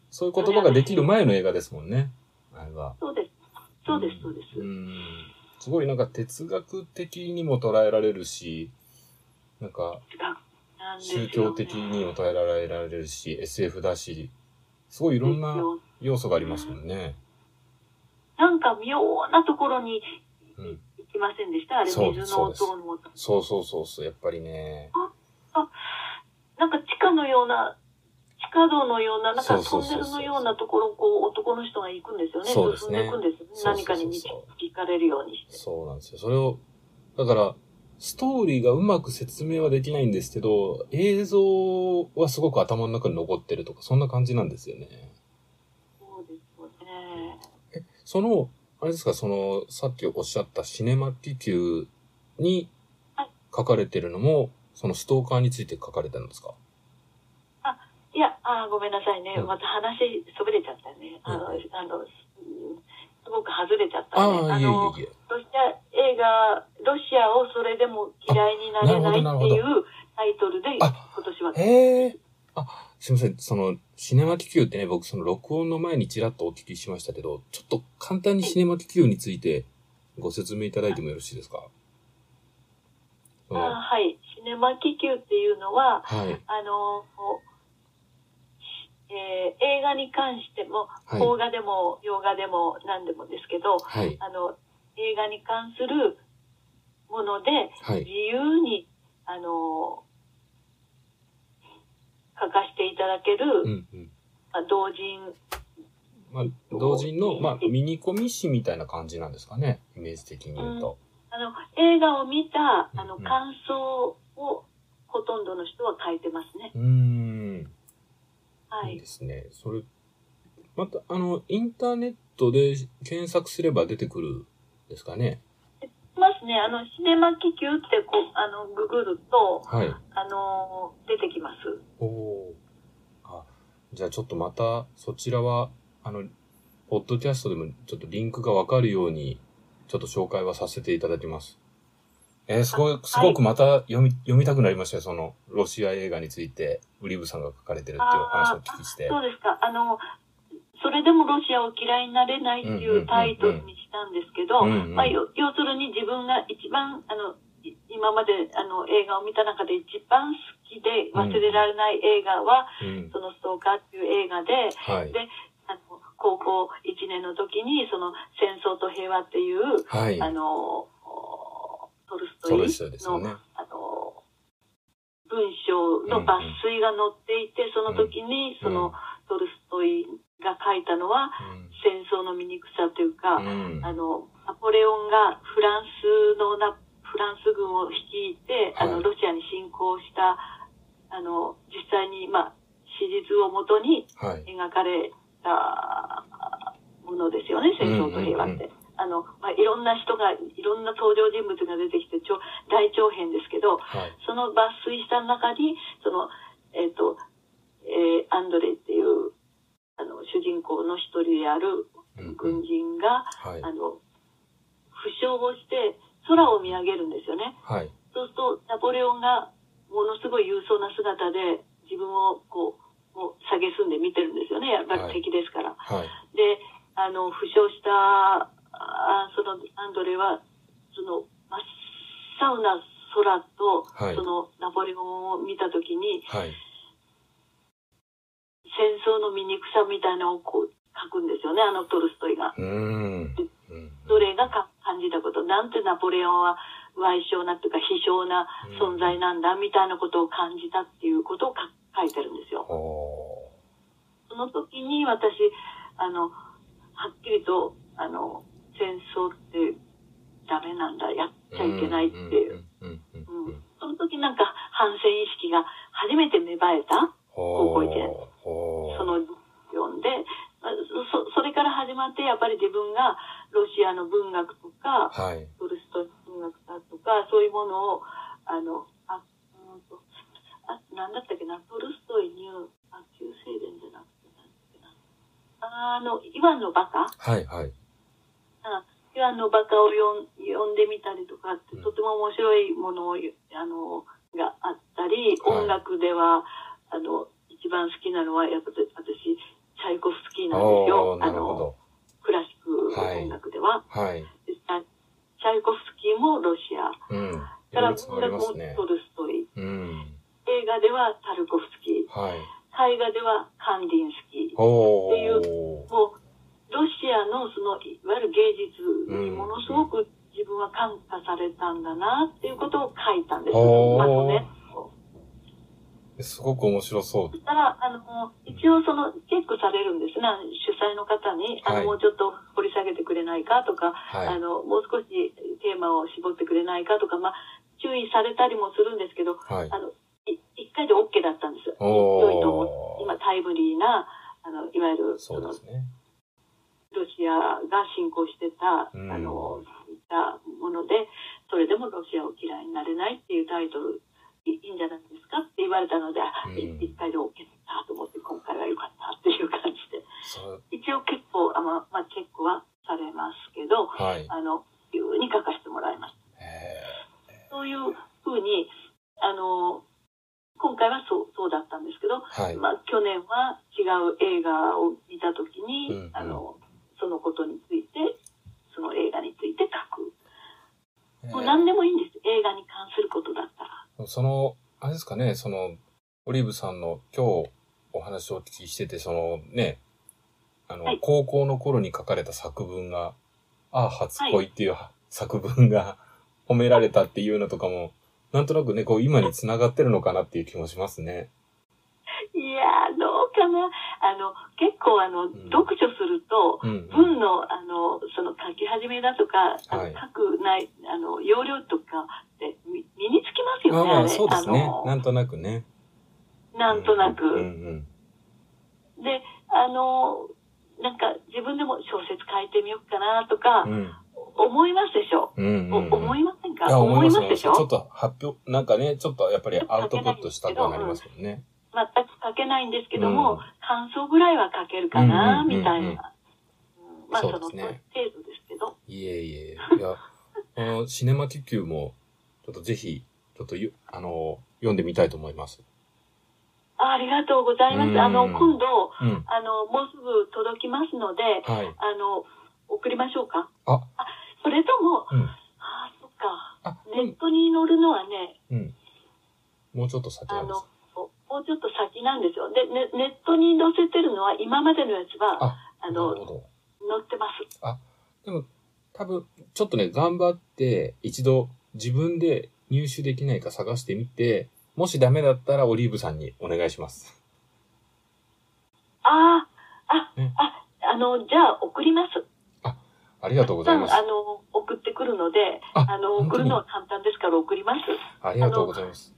S1: そういう言葉ができる前の映画ですもんね。あれは。
S2: そうです。そうです、そうです。
S1: うん。すごいなんか哲学的にも捉えられるし、なんか宗教的にも捉えられるし、SF だし、すごいいろんな要素がありますもんね。
S2: なんか妙なところに
S1: うん。
S2: 行きませんでした？あれ、
S1: そう
S2: 水の音の。
S1: そうそうそうそう、やっぱりね。
S2: なんか地下のような、地下道のような、なんかトンネルのようなところをこう男の人が行くんですよね。
S1: そうですね
S2: 進んでいくんです何かに導かれるようにして。
S1: そうなんですよ。それを、だから、ストーリーがうまく説明はできないんですけど、映像はすごく頭の中に残ってるとか、そんな感じなんですよね。
S2: そうですよね。
S1: その、あれですか、その、さっきおっしゃったシネマティキューに
S2: はい
S1: 書かれてるのも、そのストーカーについて書かれてるんですか？
S2: いや、あーごめんなさいね。
S1: うん
S2: また話、そびれちゃったね。あの、
S1: うん
S2: あの、うんすごく外れちゃったね。
S1: ああ、いえい
S2: の
S1: えいえ。
S2: ロシア映画、ロシアをそれでも嫌いになれないっていうタイトルで、今
S1: あ
S2: 年は。
S1: へえ。あ、すいません。その、シネマティキューってね、僕その録音の前にちらっとお聞きしましたけど、ちょっと簡単にシネマティキューについてご説明いただいてもよろしいですか？そ
S2: あはい。シネマ気球っていうのは、
S1: はい。
S2: あの、えー映画に関しても、
S1: はい
S2: 邦画でも洋画でも何でもですけど、
S1: はい。
S2: あの、映画に関するもので、
S1: はい
S2: 自。由に、あの、書かせていただける、
S1: うんうん。
S2: まあ、同人、
S1: まあ、同人の、まあ、ミニコミ誌みたいな感じなんですかね。イメージ的に言うと。
S2: あの、映画を見た、あの、
S1: うんうん
S2: 感想を、ほとんどの人は書いてますね。
S1: うーん。
S2: はいい
S1: いで。すね。それ、また、あの、インターネットで検索すれば出てくるですかね？
S2: ますね。あの、シネマ気球って、こう、あの、ググると、
S1: はい。
S2: あの、出てきます。
S1: おおー。あ、じゃあちょっとまた、そちらは、あの、ポッドキャストでもちょっとリンクがわかるように、ちょっと紹介はさせていただきます。えーすごい、すごくまた読み、読みたくなりましたよ。その、ロシア映画について、ウリブさんが書かれてるっていうお話をお聞きして。
S2: そうですか。あの、それでもロシアを嫌いになれないっていうタイトルにしたんですけど、ま要するに自分が一番、あの、い今まであの映画を見た中で一番好きで忘れられない映画は、
S1: うん。
S2: そのストーカーっていう映画で、
S1: はい。
S2: で、あの、高校1年の時に、その戦争と平和っていう、
S1: はい。
S2: あの、トルストイの、
S1: ね。
S2: あの、文章の抜粋が載っていて、その時に、その、トルストイが書いたのは、戦争の醜さというか。あの、ナポレオンがフランスのな、フランス軍を率いて、あの、
S1: はい
S2: ロシアに侵攻した、あの、実際に、まあ、史実をもとに
S1: はい。
S2: 描かれたものですよね、戦争と平和って。
S1: うんうん
S2: あの、まあ、いろんな人が、いろんな登場人物が出てきて、ちょ大長編ですけど、
S1: はい。
S2: その抜粋した中に、その、えっ、と、えーアンドレイっていう、あの、主人公の一人である
S1: うんうん
S2: 軍人が、
S1: はい。
S2: あの、負傷をして空を見上げるんですよね。
S1: はい。
S2: そうすると、ナポレオンがものすごい勇壮な姿で自分をこう、もう下げすんで見てるんですよね。やっぱり敵ですから。
S1: はい。
S2: で、あの、負傷した、あそのアンドレは、その、真っ青な空と、
S1: はい
S2: そのナポレオンを見たときに、
S1: はい。
S2: 戦争の醜さみたいなのをこう書くんですよね、あのトルストイが。
S1: うーん。うん
S2: それがか感じたこと、なんてナポレオンは賠償なっていうか、非償な存在なんだ、みたいなことを感じたっていうことをか書いてるんですよ。
S1: お
S2: その時に私、あの、はっきりと、あの、戦争ってダメなんだ、やっ
S1: ー
S2: ちゃいけないっていう。その時なんか反戦意識が初めて芽生えた、高校一年
S1: ほー
S2: その読んで、まあそそれから始まってやっぱり自分がロシアの文学とか、
S1: はい。
S2: トルストイ文学だとか、そういうものを、あの、あ、うんと、あ、なんだったっけな、トルストイニュー、あ、旧聖伝じゃなくて、なんだっけな。あの、イワンのバカ？
S1: はいはい。
S2: あイワンのバカを読ん読んでみたりとかって、
S1: うん
S2: とても面白いものを、あの、があったり、
S1: はい
S2: 音楽では、あの、一番好きなのは、やっぱり私、チャイコフスキーなんですよあの、
S1: るほど。
S2: クラシック音楽では。
S1: はい。
S2: でチャイコフスキーもロシア。
S1: うん。
S2: から
S1: も
S2: ト。ルストイ。
S1: うん。
S2: 映画ではタルコフスキー。
S1: はい。
S2: 絵画ではカンディンスキー。
S1: お
S2: っていう
S1: ー。
S2: もう、ロシアのその、いわゆる芸術にものすごく自分は感化されたんだなっていうことを書いたんです。まとね。
S1: すごく面白そう
S2: そ。したら、あの、一応その、チェックされるんですね。主催の方に、あの、
S1: はい
S2: もうちょっと掘り下げてくれないかとか、
S1: はい。
S2: あの、もう少しテーマを絞ってくれないかとか、まあ、注意されたりもするんですけど、
S1: はい
S2: あ。の、い一回で OK だったんです。良いと思う。今、タイムリーな、あの、いわゆる、
S1: そうですね。
S2: ロシアが侵攻してた、
S1: うん
S2: あの、いったもので、それでもロシアを嫌いになれないっていうタイトル、いいいんじゃないですかって言われたので、あ
S1: うん
S2: い一回で OK だと思って、今回は良かったっていう感じで。一応結構、あまあ、まあ、チェックはされますけど、
S1: はい。
S2: あの、自由に書かせてもらいました。
S1: へ
S2: そういうふうに、あの、今回はそう、そうだったんですけど、
S1: ーはい。
S2: まあ、去年は違う映画を見たときに、
S1: うんうん
S2: あの、そのことについて、その映画について書く。もう何でもいいんです。映画に関することだったら。
S1: その、あれですかね、その、オリーブさんの今日お話をお聞きしてて、そのね、あの、
S2: はい
S1: 高校の頃に書かれた作文が、ああ、初恋っていう作文が 褒められたっていうのとかも、なんとなくね、こう今に繋がってるのかなっていう気もしますね。
S2: いやー、どうかな。あの、結構あの、
S1: ん
S2: 読書すると、
S1: うん、うん。
S2: 文の、あの、その書き始めだとか、
S1: はい
S2: 書くない、あの、要領とかってみ身につきますよね、
S1: ああ。そうですねなんとなくね。
S2: なんとなく。
S1: うんうん。
S2: で、あの、なんか自分でも小説書いてみようかなとか
S1: う、ん。
S2: 思いますでしょ？
S1: うんうん、うん。
S2: お思いませんか？思いますでしょ？
S1: ちょっと発表、なんかね、ちょっとやっぱりアウトプットしたくはなりますよね。
S2: 全く書けないんですけども、
S1: うん
S2: 感想ぐらいは書けるかな、みたいな。うんまあ、
S1: そ
S2: の程度ですけど。
S1: いえいえ。いや、このシネマキュキュも、ちょっとぜひ、ちょっとゆ、あの、読んでみたいと思います。
S2: あありがとうございま
S1: うん
S2: す。あの、今度、
S1: うん。
S2: あの、もうすぐ届きますので、
S1: はい。
S2: あの、送りましょうか？
S1: あ、
S2: それとも、
S1: うん。
S2: ああ、そっか。
S1: あ、
S2: ネットに載るのはね、
S1: うん。もうちょっと先なんです。、
S2: もうちょっと先なんですよ。で、ね、ネットに載せてるのは、今までのやつは、
S1: あ、
S2: あの。載ってます。
S1: でも、多分、ちょっとね、頑張って、一度自分で入手できないか探してみて、もしダメだったらオリーブさんにお願いします。
S2: ああ、あ、
S1: ね
S2: あ、あの、じゃあ送ります。
S1: ありがとうございます
S2: あ。の、送ってくるので、
S1: あ
S2: あの、送るのは簡単ですから送ります。
S1: ありがとうございます。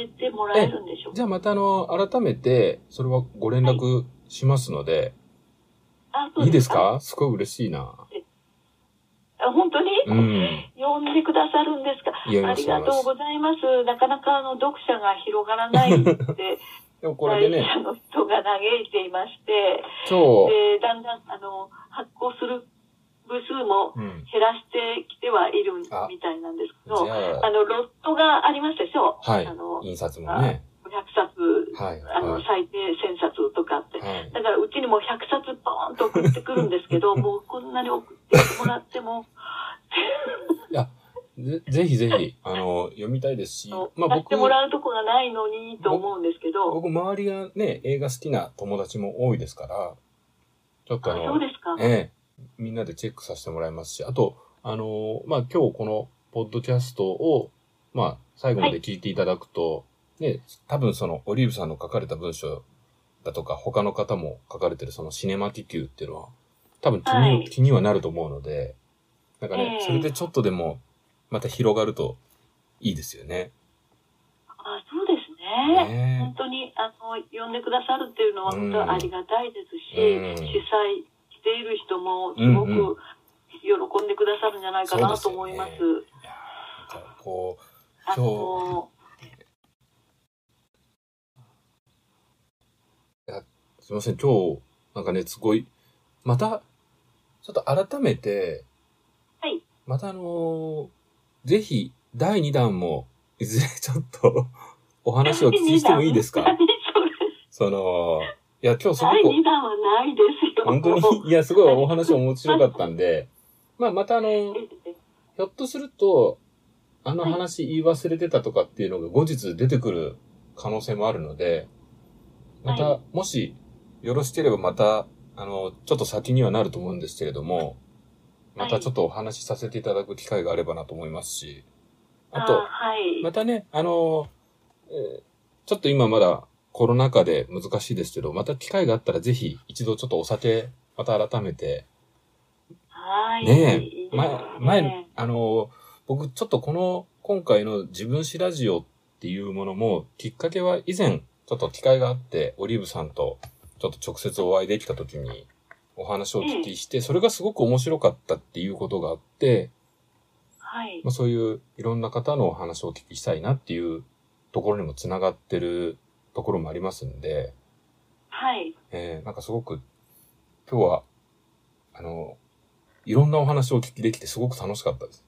S2: えてもらえるんでしょうか？
S1: じゃあまたあの、改めて、それはご連絡しますので、
S2: あ、そう
S1: いいですか？すごい嬉しいな。
S2: あ本当に、
S1: うん。
S2: 呼んでくださるんですか？ありがとうございます。なかなかあの、読者が広がらないって、
S1: でもこれで
S2: 会
S1: ね、
S2: 社の人が嘆いていまして、
S1: 今日、
S2: で、だんだん、あの、発行する部数も
S1: うん。
S2: 減らしてきてはいる
S1: あ
S2: みたいなんですけ
S1: じ
S2: ど、
S1: ゃ
S2: あの、ロットがありますでしょ
S1: あ、はい
S2: あの。、
S1: 印刷もね。
S2: 500冊、
S1: はい。
S2: あの、
S1: はい。
S2: 最低1000冊とかって。
S1: はい。
S2: だからうちにも100冊ポーンと送ってくるんですけど、もうこんなに送ってもらっても、
S1: ぜぜひぜひ、あの、読みたいですし、まあ僕
S2: 貸して、もらうとこがないのにと思うんですけど、
S1: 僕周りがね、映画好きな友達も多いですから、ちょっと
S2: あ
S1: あの、
S2: そうですか。
S1: ええ、みんなでチェックさせてもらいますし、あと、あの、まあ、今日このポッドキャストを、まあ、最後まで聞いていただくと、ね、多分そのオリーブさんの書かれた文章だとか、他の方も書かれてるそのシネマティキューっていうのは、多分気に,、
S2: はい。
S1: 気にはなると思うので、なんかね、
S2: ええ。
S1: それでちょっとでも、また広がるといいですよね。
S2: あそうですね。
S1: ね。
S2: 本当に、あの、呼んでくださるっていうのは本当にありがたいですし、
S1: うん。
S2: 主催している人もすご
S1: うん。うん
S2: く喜んでくださるんじゃないかなと思います。
S1: そういやーなんかこう、
S2: あ
S1: 今日、
S2: の、
S1: すいません、今日、なんかね、すごい、また、ちょっと改めて、
S2: はい。
S1: またあのーぜひ、第2弾も、いずれちょっと、お話をお聞きしてもいいですか？
S2: そ
S1: の、いや、今日すご
S2: 第
S1: く、
S2: 2弾はないですよ。
S1: 本当に、いや、すごいお話面白かったんで、まあ、またあの、
S2: ええ
S1: ひょっとすると、あの
S2: はい
S1: 話言い忘れてたとかっていうのが後日出てくる可能性もあるので、また、
S2: は
S1: もしよろしければまた、あの、ちょっと先にはなると思うんですけれども、またちょっとお話しさせていただく機会があればなと思いますし、あと、
S2: はい。
S1: またね、あの、えーちょっと今まだコロナ禍で難しいですけど、また機会があったらぜひ一度ちょっとお酒、また改めて
S2: はい。
S1: ねえ、前
S2: ね、
S1: 前、あの、僕ちょっとこの、今回の自分史ラジオっていうものも、きっかけは以前、ちょっと機会があって、オリーブさんとちょっと直接お会いできた時にお話をお聞きして、それがすごく面白かったっていうことがあって、
S2: はい
S1: まあ、。そういういろんな方のお話をお聞きしたいなっていうところにもつながってるところもありますんで、
S2: はい。
S1: えー、なんかすごく今日は、あの、いろんなお話をお聞きできてすごく楽しかったです。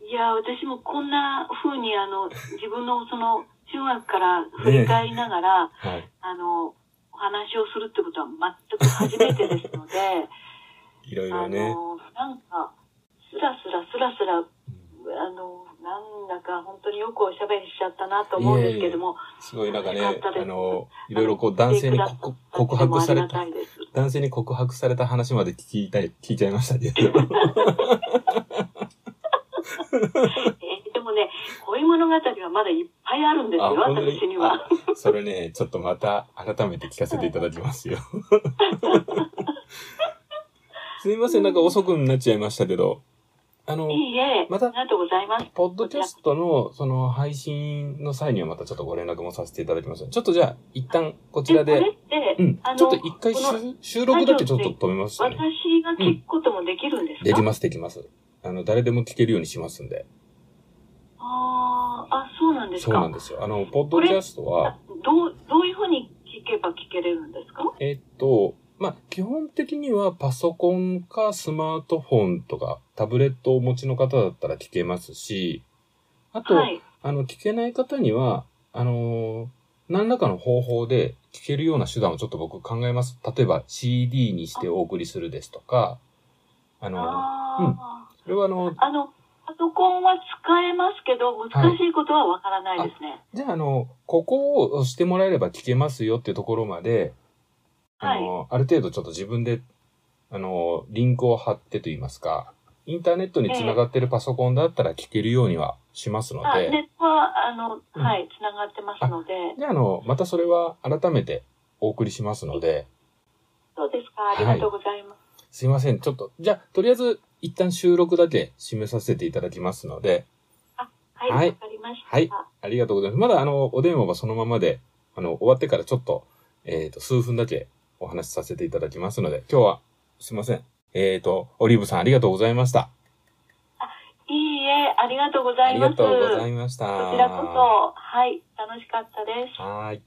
S2: いや、私もこんな風に、あの、自分のその、中学から振り返りながら、
S1: はい。
S2: あの、お話をするってことは全く初めてですので、
S1: いろい
S2: あ
S1: ろね。
S2: の、なんか、スラスラスラスラ、
S1: うん
S2: あの、なんだか本当によくおしゃべりしちゃったなと思うんですけども、
S1: すごいなんかね、
S2: よか
S1: あの、いろいろこう男性に告告白された、男性に告白された話まで聞いたい、聞いちゃいましたけど。
S2: えーでもね、恋物語はまだいっぱいあるんですよ、私には。
S1: それね、ちょっとまた改めて聞かせていただきますよ。すみません、なんか遅くなっちゃいましたけど、あの、
S2: いいえ、
S1: また
S2: ありがとうございます。
S1: ポッドキャストのその配信の際にはまたちょっとご連絡もさせていただきます。ちょっとじゃあ、一旦こちら
S2: で、こ
S1: で、うんちょっと一回収収録だけちょっと止めますね。
S2: 私が聞くこともできるんですか、
S1: できます、できます。あの、誰でも聞けるようにしますんで。
S2: あーあ、そうなんです
S1: そう
S2: か。
S1: なんですよ。あの、ポッドキャストは、
S2: どう、どういうふうに聞けば聞けれるんですか？
S1: えっと、まあ、基本的にはパソコンかスマートフォンとかタブレットをお持ちの方だったら聞けますし、あと、
S2: はい。
S1: あの、聞けない方には、あのー何らかの方法で聞けるような手段をちょっと僕考えます。例えば CD にしてお送りするですとか、あの、
S2: あ
S1: うん
S2: あ、
S1: それはあの、
S2: あの、パソコンは使えますけど、難しいことはわからないですね。
S1: じゃああの、ここを押してもらえれば聞けますよっていうところまで、あの、ある程度ちょっと自分で、あの、リンクを貼ってと言いますか、インターネットにつながってるパソコンだったら聞けるようにはしますの
S2: あ、
S1: で、
S2: ネットは、あの、
S1: うん。
S2: はい、つながってますので、
S1: じゃああの、またそれは改めてお送りしますので、
S2: そうですか、ありがとうございます。
S1: すいません。ちょっと、じゃあ、とりあえず、一旦収録だけ締めさせていただきますので、
S2: はい、わ、
S1: はい。
S2: かりました。
S1: はい。ありがとうございます。まだ、あの、お電話はそのままで、あの、終わってからちょっと、えっ、と、数分だけお話しさせていただきますので、今日は、すいません。えっ、ー、と、オリーブさんありがとうございました。
S2: あいいえ、ありがとうございます。
S1: ありがとうございました。
S2: こちらこそ、はい、楽しかったです。
S1: はい。